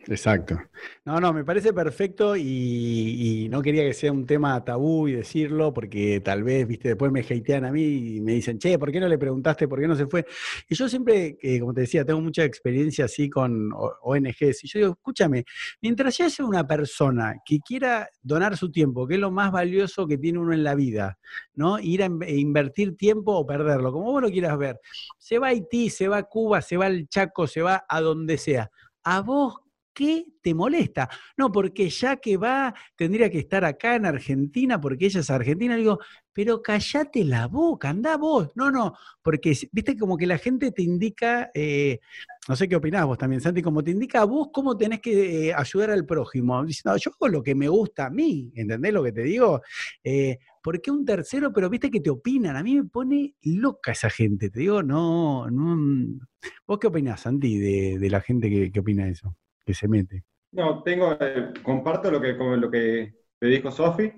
Exacto. No, no, me parece perfecto y, no quería que sea un tema tabú y decirlo, porque tal vez, viste, después me hatean a mí y me dicen, che, ¿por qué no le preguntaste por qué no se fue? Y yo siempre, eh, como te decía, tengo mucha experiencia así con ONGs. Y yo digo, escúchame, mientras ya sea una persona que quiera donar su tiempo, que es lo más valioso que tiene uno en la vida, ¿no? Ir a e invertir tiempo o perderlo, como vos lo quieras ver. Se va a Haití, se va a Cuba, se va al Chaco, se va a donde sea. A vos qué te molesta? No, porque ya que va, tendría que estar acá en Argentina, porque ella es argentina. Digo, pero callate la boca, anda vos. No, no, porque viste como que la gente te indica, eh, no sé qué opinás vos también, Santi, como te indica a vos cómo tenés que eh, ayudar al prójimo. Diciendo, yo hago lo que me gusta a mí, ¿entendés lo que te digo? Eh, ¿Por qué un tercero? Pero viste que te opinan. A mí me pone loca esa gente. Te digo, no, no. Mm. ¿Vos qué opinás, Santi, de, la gente que opina eso? Que se mete. No, tengo, eh, comparto lo que, lo que te dijo Sofi.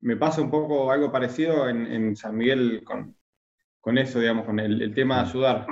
Me pasa un poco algo parecido en, San Miguel con, con, eso, digamos, con el, tema de ayudar,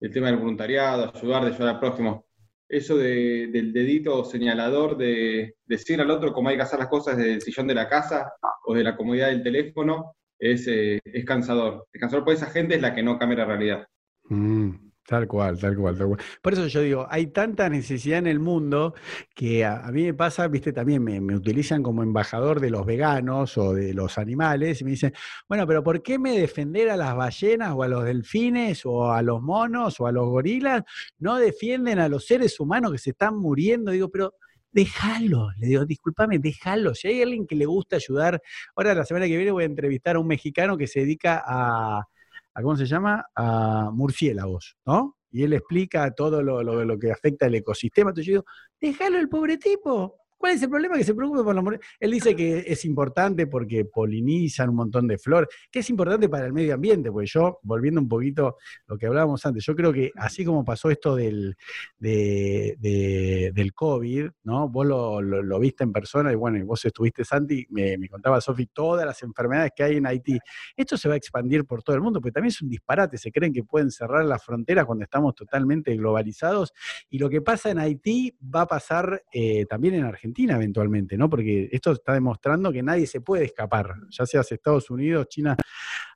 el tema del voluntariado, ayudar, de ayudar al próximo. Eso del dedito señalador de, decir al otro cómo hay que hacer las cosas desde el sillón de la casa o de la comodidad del teléfono es, eh, es cansador. Es cansador porque esa gente es la que no cambia la realidad. Mm. Tal cual, tal cual, tal cual. Por eso yo digo, hay tanta necesidad en el mundo que a, mí me pasa, viste, también me, utilizan como embajador de los veganos o de los animales y me dicen, bueno, pero ¿por qué me defender a las ballenas o a los delfines o a los monos o a los gorilas? No defienden a los seres humanos que se están muriendo. Digo, pero déjalo, le digo, discúlpame, déjalo. Si hay alguien que le gusta ayudar, ahora la semana que viene voy a entrevistar a un mexicano que se dedica a ¿cómo se llama? A murciélagos, ¿no? Y él explica todo lo, lo, que afecta al ecosistema. Entonces yo digo, déjalo el pobre tipo, ¿Cuál es el problema? Que se preocupe por los Él dice que es importante porque polinizan un montón de flores, que es importante para el medio ambiente, porque yo, volviendo un poquito a lo que hablábamos antes, yo creo que así como pasó esto del, del COVID, ¿no? Vos lo, viste en persona y bueno, y vos estuviste, Santi, me, me contaba Sofi todas las enfermedades que hay en Haití. Esto se va a expandir por todo el mundo, porque también es un disparate, se creen que pueden cerrar las fronteras cuando estamos totalmente globalizados, y lo que pasa en Haití va a pasar eh, también en Argentina Argentina eventualmente, ¿no? Porque esto está demostrando que nadie se puede escapar, ya seas Estados Unidos, China.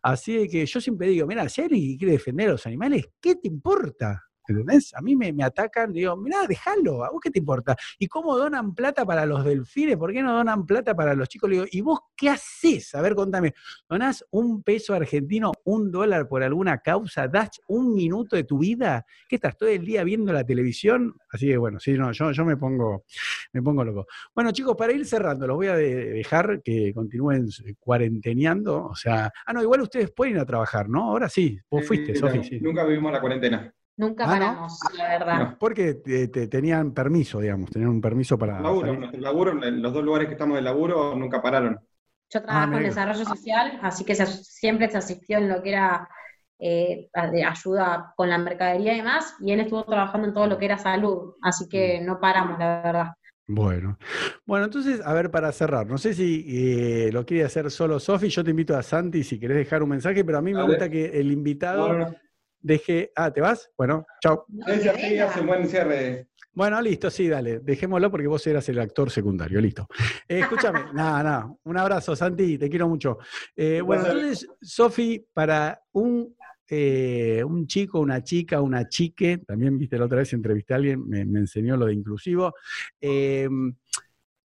Así que yo siempre digo, mira, si alguien quiere defender a los animales, ¿qué te importa? ¿Entendés? A mí me, me atacan, digo, mirá, déjalo, ¿a vos qué te importa? ¿Y cómo donan plata para los delfines? ¿Por qué no donan plata para los chicos? Le digo, ¿y vos qué haces? A ver, contame. ¿Donás un peso argentino, un dólar por alguna causa? ¿Das un minuto de tu vida? ¿Qué estás todo el día viendo la televisión? Así que bueno, sí, no, yo, yo me pongo, me pongo loco. Bueno, chicos, para ir cerrando, los voy a dejar que continúen cuarenteneando. O sea, ah, no, igual ustedes pueden ir a trabajar, ¿no? Ahora sí, vos fuiste, Sofi. Sí. Nunca vivimos la cuarentena. Nunca ah, paramos, la verdad. porque te, tenían permiso, digamos, tenían un permiso para. Laburo, laburo, los dos lugares que estamos de laburo nunca pararon. Yo trabajo ah, en desarrollo social, así que siempre se asistió en lo que era eh, de ayuda con la mercadería y demás, y él estuvo trabajando en todo lo que era salud, así que mm. no paramos, la verdad. Bueno, bueno, entonces, a ver, para cerrar, no sé si eh, lo quiere hacer solo Sofi, yo te invito a Santi si querés dejar un mensaje, pero a mí me gusta que el invitado deje. Ah, ¿te vas? Bueno, chao. Bueno, listo, sí, dale. Dejémoslo porque vos eras el actor secundario, listo. Eh, escúchame, nada, nada. Un abrazo, Santi, te quiero mucho. Eh, bueno, entonces, Sofi, para un, eh, un chico, una chica, una chique, también viste la otra vez entrevisté a alguien, me, me enseñó lo de inclusivo.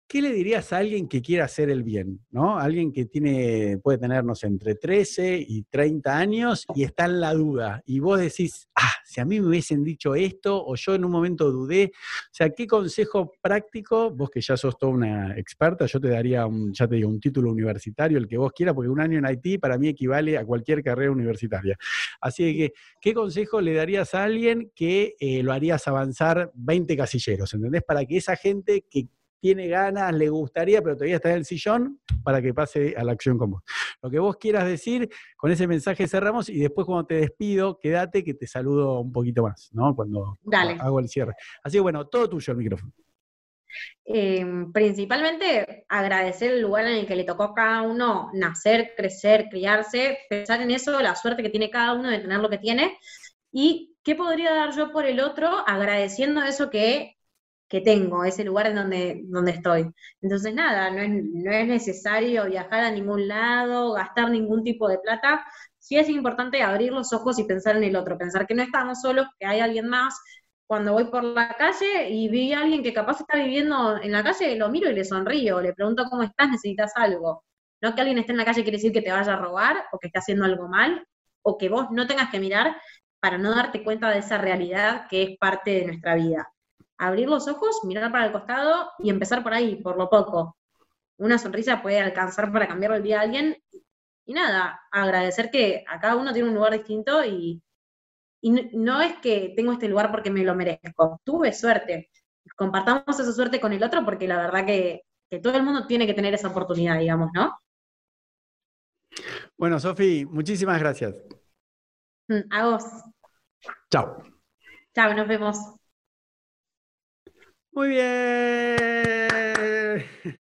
¿Qué le dirías a alguien que quiera hacer el bien? ¿no? Alguien que tiene, puede tenernos entre 13 y 30 años y está en la duda. Y vos decís, ah, si a mí me hubiesen dicho esto, o yo en un momento dudé. O sea, ¿qué consejo práctico? Vos que ya sos toda una experta, yo te daría un, ya te digo, un título universitario, el que vos quieras, porque un año en Haití para mí equivale a cualquier carrera universitaria. Así que, ¿qué consejo le darías a alguien que eh, lo harías avanzar 20 casilleros? ¿Entendés? Para que esa gente que tiene ganas, le gustaría, pero todavía está en el sillón para que pase a la acción con vos. Lo que vos quieras decir, con ese mensaje cerramos y después cuando te despido, quédate que te saludo un poquito más, ¿no? Cuando hago el cierre. Así que bueno, todo tuyo el micrófono. Em, principalmente agradecer el lugar en el que le tocó a cada uno nacer, crecer, criarse, pensar en eso, la suerte que tiene cada uno de tener lo que tiene y qué podría dar yo por el otro agradeciendo eso que que tengo, ese lugar en donde, donde estoy. Entonces, nada, no es, no es necesario viajar a ningún lado, gastar ningún tipo de plata. Sí es importante abrir los ojos y pensar en el otro, pensar que no estamos solos, que hay alguien más. Cuando voy por la calle y vi a alguien que capaz está viviendo en la calle, lo miro y le sonrío, le pregunto cómo estás, necesitas algo. No que alguien esté en la calle quiere decir que te vaya a robar o que esté haciendo algo mal o que vos no tengas que mirar para no darte cuenta de esa realidad que es parte de nuestra vida abrir los ojos, mirar para el costado y empezar por ahí, por lo poco. Una sonrisa puede alcanzar para cambiar el día a alguien. Y nada, agradecer que a cada uno tiene un lugar distinto y, no, es que tengo este lugar porque me lo merezco. Tuve suerte. Compartamos esa suerte con el otro porque la verdad que, que todo el mundo tiene que tener esa oportunidad, digamos, ¿no? Bueno, Sofi, muchísimas gracias. Mm, a vos. Chao. Chao, nos vemos. Muy bien.